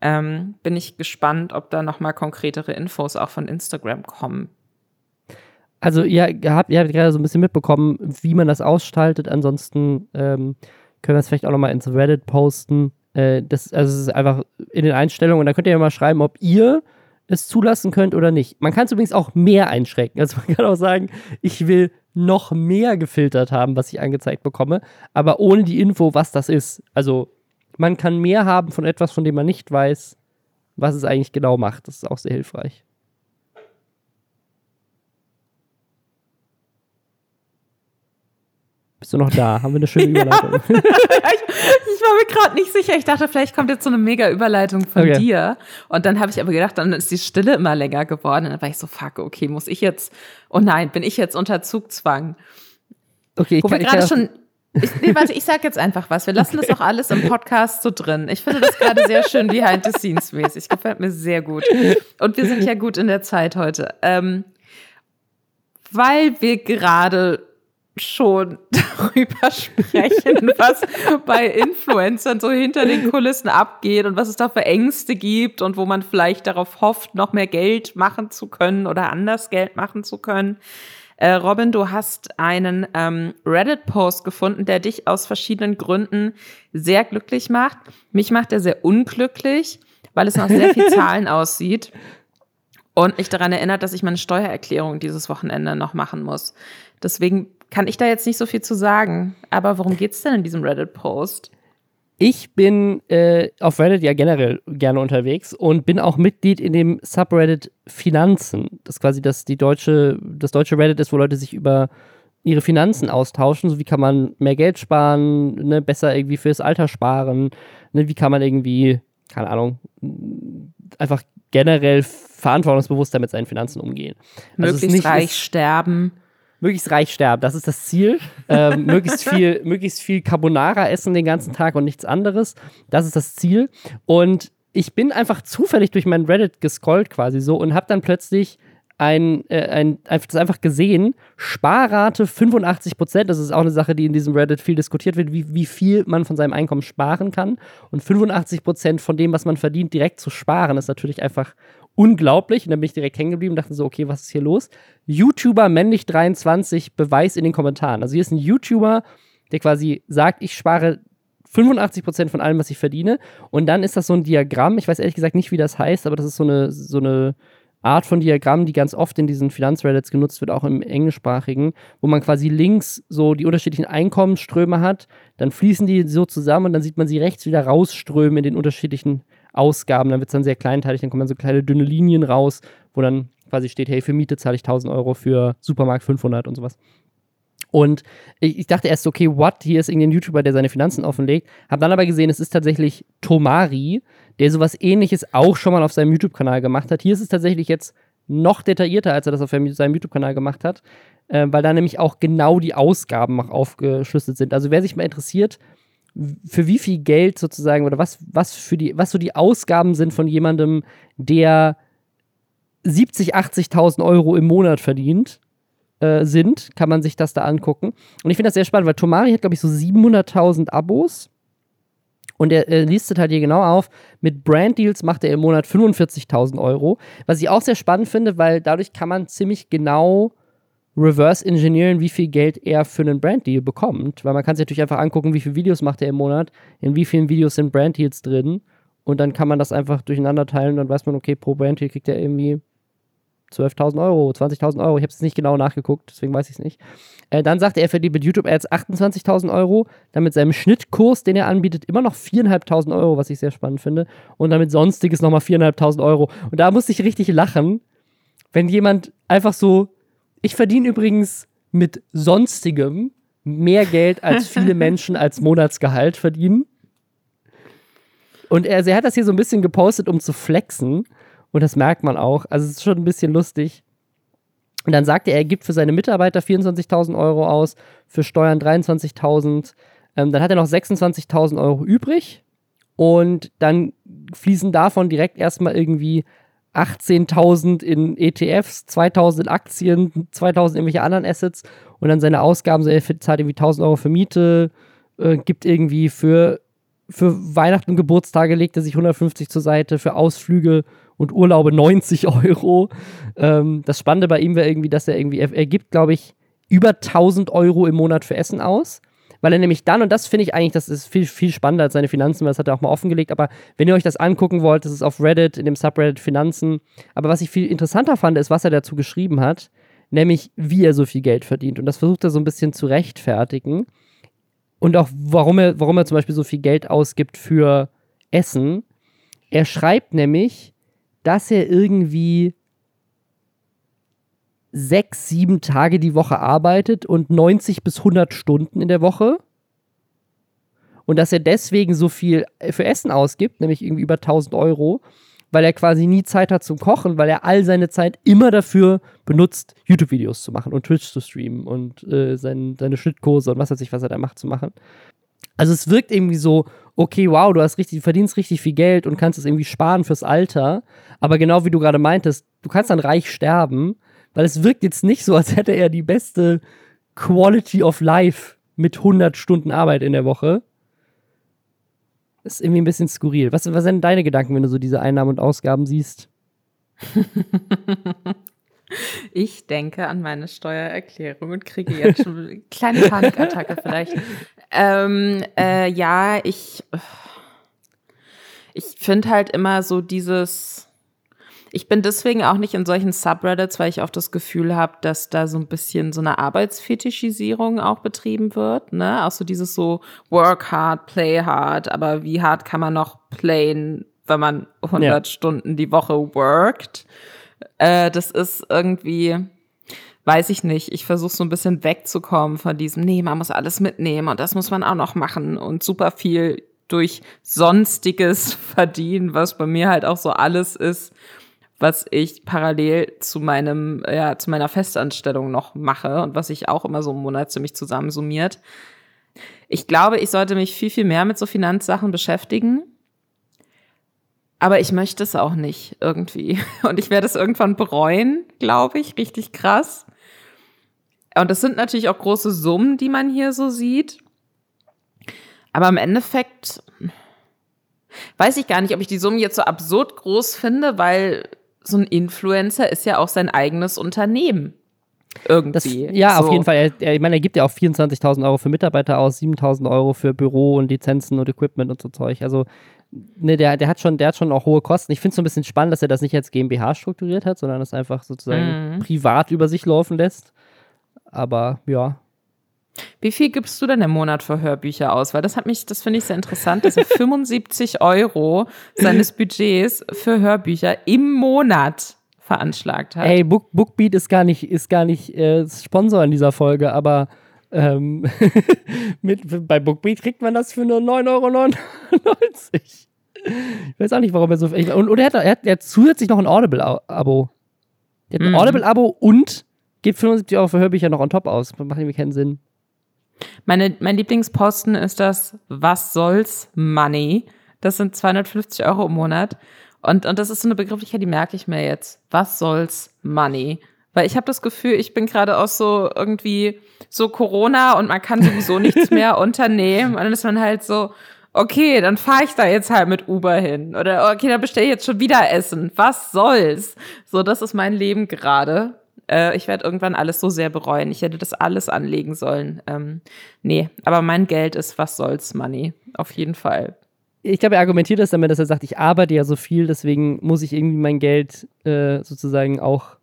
Ähm, bin ich gespannt, ob da noch mal konkretere Infos auch von Instagram kommen. Also ihr habt, ihr habt gerade so ein bisschen mitbekommen, wie man das ausschaltet. Ansonsten ähm, können wir es vielleicht auch noch mal ins Reddit posten Äh, das, also es ist einfach in den Einstellungen und da könnt ihr ja mal schreiben, ob ihr es zulassen könnt oder nicht. Man kann es übrigens auch mehr einschränken. Also man kann auch sagen, ich will noch mehr gefiltert haben, was ich angezeigt bekomme, aber ohne die Info, was das ist. Also man kann mehr haben von etwas, von dem man nicht weiß, was es eigentlich genau macht. Das ist auch sehr hilfreich. Bist du noch da? Haben wir eine schöne Überleitung? ich, ich, war mir gerade nicht sicher. Ich dachte, vielleicht kommt jetzt so eine mega Überleitung von okay. dir. Und dann habe ich aber gedacht, dann ist die Stille immer länger geworden. Und dann war ich so, fuck, okay, muss ich jetzt, oh nein, bin ich jetzt unter Zugzwang? Okay, ich Wo kann, wir gerade schon. Ich, nee, warte, ich sag jetzt einfach was. Wir lassen okay. das auch alles im Podcast so drin. Ich finde das gerade sehr schön behind the scenes mäßig. Gefällt mir sehr gut. Und wir sind ja gut in der Zeit heute. Ähm, weil wir gerade schon darüber sprechen, was bei Influencern so hinter den Kulissen abgeht und was es da für Ängste gibt und wo man vielleicht darauf hofft, noch mehr Geld machen zu können oder anders Geld machen zu können. Äh, Robin, du hast einen ähm, Reddit-Post gefunden, der dich aus verschiedenen Gründen sehr glücklich macht. Mich macht er sehr unglücklich, weil es nach sehr viel Zahlen aussieht und mich daran erinnert, dass ich meine Steuererklärung dieses Wochenende noch machen muss. Deswegen kann ich da jetzt nicht so viel zu sagen. Aber worum geht es denn in diesem Reddit-Post? Ich bin äh, auf Reddit ja generell gerne unterwegs und bin auch Mitglied in dem Subreddit Finanzen. Das ist quasi das, die deutsche, das deutsche Reddit ist, wo Leute sich über ihre Finanzen austauschen. So wie kann man mehr Geld sparen, ne, besser irgendwie fürs Alter sparen, ne, wie kann man irgendwie, keine Ahnung, einfach generell verantwortungsbewusster mit seinen Finanzen umgehen. Also Möglichst reich sterben möglichst reich sterben. Das ist das Ziel. Ähm, möglichst, viel, möglichst viel Carbonara essen den ganzen Tag und nichts anderes. Das ist das Ziel. Und ich bin einfach zufällig durch mein Reddit gescrollt quasi so und habe dann plötzlich ein, äh, ein, das einfach gesehen, Sparrate 85 Prozent. Das ist auch eine Sache, die in diesem Reddit viel diskutiert wird, wie, wie viel man von seinem Einkommen sparen kann. Und 85 Prozent von dem, was man verdient, direkt zu sparen, ist natürlich einfach unglaublich. Und dann bin ich direkt hängen geblieben und dachte so, okay, was ist hier los? YouTuber männlich 23 Beweis in den Kommentaren. Also hier ist ein YouTuber, der quasi sagt, ich spare 85% von allem, was ich verdiene. Und dann ist das so ein Diagramm. Ich weiß ehrlich gesagt nicht, wie das heißt, aber das ist so eine, so eine Art von Diagramm, die ganz oft in diesen Finanzreddits genutzt wird, auch im englischsprachigen, wo man quasi links so die unterschiedlichen Einkommensströme hat, dann fließen die so zusammen und dann sieht man sie rechts wieder rausströmen in den unterschiedlichen Ausgaben. Dann wird es dann sehr kleinteilig, dann kommen dann so kleine dünne Linien raus, wo dann quasi steht, hey, für Miete zahle ich 1000 Euro, für Supermarkt 500 und sowas. Und ich, ich dachte erst, okay, what? Hier ist irgendein YouTuber, der seine Finanzen offenlegt. Hab dann aber gesehen, es ist tatsächlich Tomari, der sowas ähnliches auch schon mal auf seinem YouTube-Kanal gemacht hat. Hier ist es tatsächlich jetzt noch detaillierter, als er das auf seinem YouTube-Kanal gemacht hat, äh, weil da nämlich auch genau die Ausgaben noch aufgeschlüsselt sind. Also wer sich mal interessiert, für wie viel Geld sozusagen oder was, was für die, was so die Ausgaben sind von jemandem, der 70, 80.000 Euro im Monat verdient, äh, sind, kann man sich das da angucken. Und ich finde das sehr spannend, weil Tomari hat, glaube ich, so 700.000 Abos. Und er äh, listet halt hier genau auf, mit Brand Deals macht er im Monat 45.000 Euro. Was ich auch sehr spannend finde, weil dadurch kann man ziemlich genau reverse engineeren, wie viel Geld er für einen Brand Deal bekommt. Weil man kann sich natürlich einfach angucken, wie viele Videos macht er im Monat, in wie vielen Videos sind Brand Deals drin. Und dann kann man das einfach durcheinander teilen und dann weiß man, okay, pro Brand Deal kriegt er irgendwie 12.000 Euro, 20.000 Euro. Ich habe es nicht genau nachgeguckt, deswegen weiß ich es nicht. Äh, dann sagt er, er verdient mit YouTube Ads 28.000 Euro, dann mit seinem Schnittkurs, den er anbietet, immer noch 4.500 Euro, was ich sehr spannend finde. Und damit sonstiges nochmal 4.500 Euro. Und da musste ich richtig lachen, wenn jemand einfach so ich verdiene übrigens mit sonstigem mehr Geld, als viele Menschen als Monatsgehalt verdienen. Und er, er hat das hier so ein bisschen gepostet, um zu flexen. Und das merkt man auch. Also es ist schon ein bisschen lustig. Und dann sagt er, er gibt für seine Mitarbeiter 24.000 Euro aus, für Steuern 23.000. Ähm, dann hat er noch 26.000 Euro übrig. Und dann fließen davon direkt erstmal irgendwie 18.000 in ETFs, 2.000 in Aktien, 2.000 in irgendwelche anderen Assets und dann seine Ausgaben, so er zahlt irgendwie 1.000 Euro für Miete, äh, gibt irgendwie für, für Weihnachten und Geburtstage legt er sich 150 zur Seite, für Ausflüge und Urlaube 90 Euro. Ähm, das Spannende bei ihm wäre irgendwie, dass er irgendwie, er, er gibt, glaube ich, über 1000 Euro im Monat für Essen aus weil er nämlich dann, und das finde ich eigentlich, das ist viel, viel spannender als seine Finanzen, weil das hat er auch mal offengelegt, aber wenn ihr euch das angucken wollt, das ist auf Reddit, in dem Subreddit Finanzen, aber was ich viel interessanter fand, ist, was er dazu geschrieben hat, nämlich wie er so viel Geld verdient. Und das versucht er so ein bisschen zu rechtfertigen. Und auch warum er, warum er zum Beispiel so viel Geld ausgibt für Essen. Er schreibt nämlich, dass er irgendwie sechs, sieben Tage die Woche arbeitet und 90 bis 100 Stunden in der Woche. Und dass er deswegen so viel für Essen ausgibt, nämlich irgendwie über 1000 Euro, weil er quasi nie Zeit hat zum Kochen, weil er all seine Zeit immer dafür benutzt, YouTube-Videos zu machen und Twitch zu streamen und äh, sein, seine Schnittkurse und was weiß ich, was er da macht, zu machen. Also es wirkt irgendwie so, okay, wow, du hast richtig, verdienst richtig viel Geld und kannst es irgendwie sparen fürs Alter. Aber genau wie du gerade meintest, du kannst dann reich sterben weil es wirkt jetzt nicht so, als hätte er die beste Quality of Life mit 100 Stunden Arbeit in der Woche. Das ist irgendwie ein bisschen skurril. Was, was sind deine Gedanken, wenn du so diese Einnahmen und Ausgaben siehst? Ich denke an meine Steuererklärung und kriege jetzt schon eine kleine Panikattacke vielleicht. Ähm, äh, ja, ich, ich finde halt immer so dieses, ich bin deswegen auch nicht in solchen Subreddits, weil ich auch das Gefühl habe, dass da so ein bisschen so eine Arbeitsfetischisierung auch betrieben wird. Ne? Auch so dieses so Work hard, play hard, aber wie hart kann man noch playen, wenn man 100 ja. Stunden die Woche worked? Äh, das ist irgendwie, weiß ich nicht. Ich versuche so ein bisschen wegzukommen von diesem, nee, man muss alles mitnehmen und das muss man auch noch machen und super viel durch sonstiges verdienen, was bei mir halt auch so alles ist was ich parallel zu meinem, ja, zu meiner Festanstellung noch mache und was ich auch immer so im Monat ziemlich zusammensummiert. Ich glaube, ich sollte mich viel, viel mehr mit so Finanzsachen beschäftigen. Aber ich möchte es auch nicht irgendwie. Und ich werde es irgendwann bereuen, glaube ich, richtig krass. Und das sind natürlich auch große Summen, die man hier so sieht. Aber im Endeffekt weiß ich gar nicht, ob ich die Summen jetzt so absurd groß finde, weil so ein Influencer ist ja auch sein eigenes Unternehmen. Irgendwie. Das, ja, so. auf jeden Fall. Er, er, ich meine, er gibt ja auch 24.000 Euro für Mitarbeiter aus, 7.000 Euro für Büro und Lizenzen und Equipment und so Zeug. Also, ne, der, der, hat schon, der hat schon auch hohe Kosten. Ich finde es so ein bisschen spannend, dass er das nicht als GmbH strukturiert hat, sondern es einfach sozusagen mhm. privat über sich laufen lässt. Aber ja, wie viel gibst du denn im Monat für Hörbücher aus? Weil das hat mich, das finde ich sehr interessant, dass er 75 Euro seines Budgets für Hörbücher im Monat veranschlagt hat. Ey, Book, Bookbeat ist gar nicht, ist gar nicht äh, Sponsor in dieser Folge, aber ähm, mit, bei Bookbeat kriegt man das für nur 9,99 Euro. Ich weiß auch nicht, warum er so. Ich, und, und er, hat, er, hat, er hat zusätzlich noch ein Audible-Abo. Er hat ein mhm. Audible-Abo und gibt 75 Euro für Hörbücher noch on top aus. Das macht irgendwie keinen Sinn. Meine, mein Lieblingsposten ist das Was soll's Money. Das sind 250 Euro im Monat. Und, und das ist so eine Begrifflichkeit, die merke ich mir jetzt. Was soll's Money? Weil ich habe das Gefühl, ich bin gerade auch so irgendwie so Corona und man kann sowieso nichts mehr unternehmen. Und dann ist man halt so, okay, dann fahre ich da jetzt halt mit Uber hin. Oder okay, dann bestelle ich jetzt schon wieder Essen. Was soll's? So, das ist mein Leben gerade. Äh, ich werde irgendwann alles so sehr bereuen. Ich hätte das alles anlegen sollen. Ähm, nee, aber mein Geld ist, was soll's, Money. Auf jeden Fall. Ich glaube, er argumentiert das damit, dass er sagt, ich arbeite ja so viel, deswegen muss ich irgendwie mein Geld äh, sozusagen auch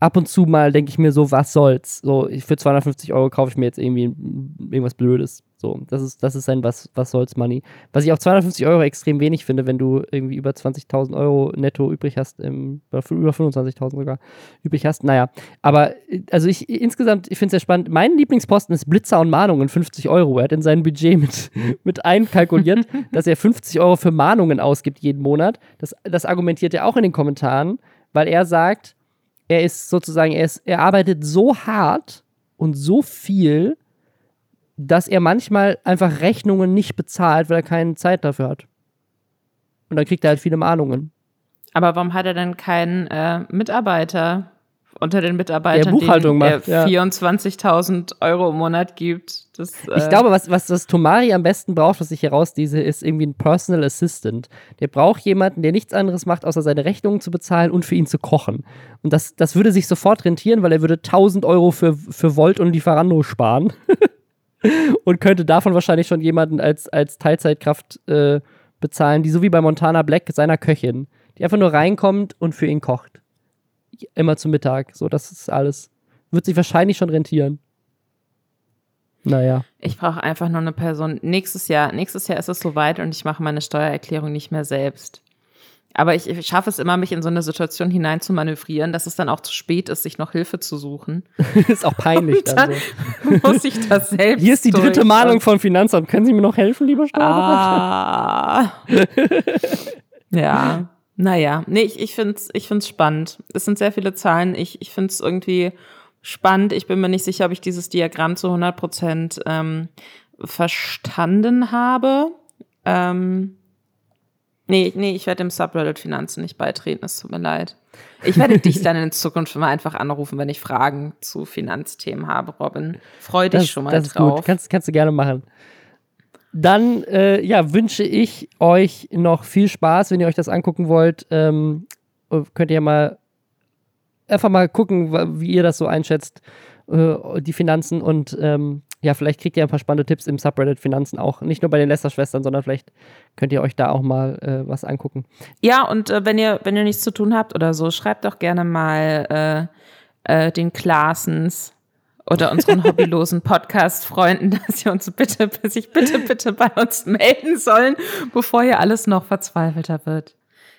ab und zu mal denke ich mir so, was soll's? So, für 250 Euro kaufe ich mir jetzt irgendwie irgendwas Blödes. So, das ist, das ist ein was, was soll's Money. Was ich auch 250 Euro extrem wenig finde, wenn du irgendwie über 20.000 Euro netto übrig hast, im, über 25.000 sogar übrig hast. Naja, aber also ich insgesamt, ich finde es sehr spannend. Mein Lieblingsposten ist Blitzer und Mahnungen, 50 Euro. Er hat in sein Budget mit, mit einkalkuliert, dass er 50 Euro für Mahnungen ausgibt jeden Monat. Das, das argumentiert er auch in den Kommentaren, weil er sagt, er ist sozusagen, er, ist, er arbeitet so hart und so viel, dass er manchmal einfach Rechnungen nicht bezahlt, weil er keine Zeit dafür hat. Und dann kriegt er halt viele Mahnungen. Aber warum hat er denn keinen äh, Mitarbeiter unter den Mitarbeitern, der Buchhaltung macht, ja. 24.000 Euro im Monat gibt? Das, äh ich glaube, was, was, was Tomari am besten braucht, was ich herausdiese, ist irgendwie ein Personal Assistant. Der braucht jemanden, der nichts anderes macht, außer seine Rechnungen zu bezahlen und für ihn zu kochen. Und das, das würde sich sofort rentieren, weil er würde 1000 Euro für, für Volt und Lieferando sparen. und könnte davon wahrscheinlich schon jemanden als, als Teilzeitkraft äh, bezahlen, die so wie bei Montana Black seiner Köchin, die einfach nur reinkommt und für ihn kocht. Immer zum Mittag. So, das ist alles. Wird sich wahrscheinlich schon rentieren. Naja. Ich brauche einfach nur eine Person. Nächstes Jahr, nächstes Jahr ist es soweit und ich mache meine Steuererklärung nicht mehr selbst. Aber ich, ich schaffe es immer, mich in so eine Situation hinein zu manövrieren, dass es dann auch zu spät ist, sich noch Hilfe zu suchen. ist auch peinlich dann, dann so. muss ich das selbst Hier ist die dritte Mahnung von Finanzamt. Können Sie mir noch helfen, lieber Steuerberater? Ah. ja. Naja, nee, ich, ich finde es ich find's spannend. Es sind sehr viele Zahlen. Ich, ich finde es irgendwie spannend. Ich bin mir nicht sicher, ob ich dieses Diagramm zu 100 Prozent ähm, verstanden habe. Ähm, nee, nee, ich werde dem Subreddit Finanzen nicht beitreten. Es tut mir leid. Ich werde dich dann in Zukunft mal einfach anrufen, wenn ich Fragen zu Finanzthemen habe, Robin. Freu dich das, schon mal das ist drauf. Gut. Kannst, kannst du gerne machen. Dann äh, ja, wünsche ich euch noch viel Spaß, wenn ihr euch das angucken wollt. Ähm, könnt ihr mal einfach mal gucken, wie ihr das so einschätzt, äh, die Finanzen. Und ähm, ja, vielleicht kriegt ihr ein paar spannende Tipps im Subreddit Finanzen auch. Nicht nur bei den Lester-Schwestern, sondern vielleicht könnt ihr euch da auch mal äh, was angucken. Ja, und äh, wenn ihr, wenn ihr nichts zu tun habt oder so, schreibt doch gerne mal äh, äh, den Klaasens oder unseren hobbylosen Podcast-Freunden, dass sie uns bitte, sich bitte, bitte bei uns melden sollen, bevor hier alles noch verzweifelter wird.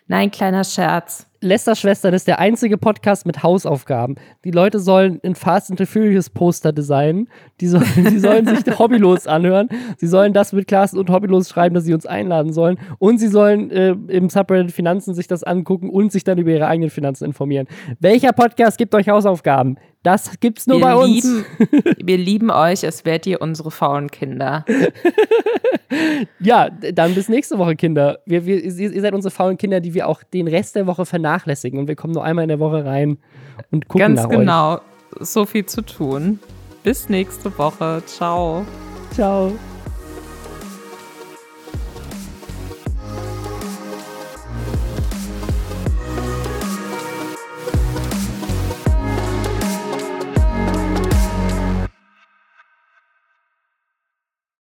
Nein, kleiner Scherz. Lester-Schwestern ist der einzige Podcast mit Hausaufgaben. Die Leute sollen ein Fast and the Furious Poster designen. Die, soll, die sollen sich hobbylos anhören. Sie sollen das mit Klassen und hobbylos schreiben, dass sie uns einladen sollen. Und sie sollen äh, im Subreddit Finanzen sich das angucken und sich dann über ihre eigenen Finanzen informieren. Welcher Podcast gibt euch Hausaufgaben? Das gibt's nur wir bei uns. Lieben, wir lieben euch, es werdet ihr unsere faulen Kinder. ja, dann bis nächste Woche, Kinder. Wir, wir, ihr seid unsere faulen Kinder, die wir auch den Rest der Woche vernachlässigen. Und wir kommen nur einmal in der Woche rein und gucken Ganz nach genau. Euch. So viel zu tun. Bis nächste Woche. Ciao. Ciao.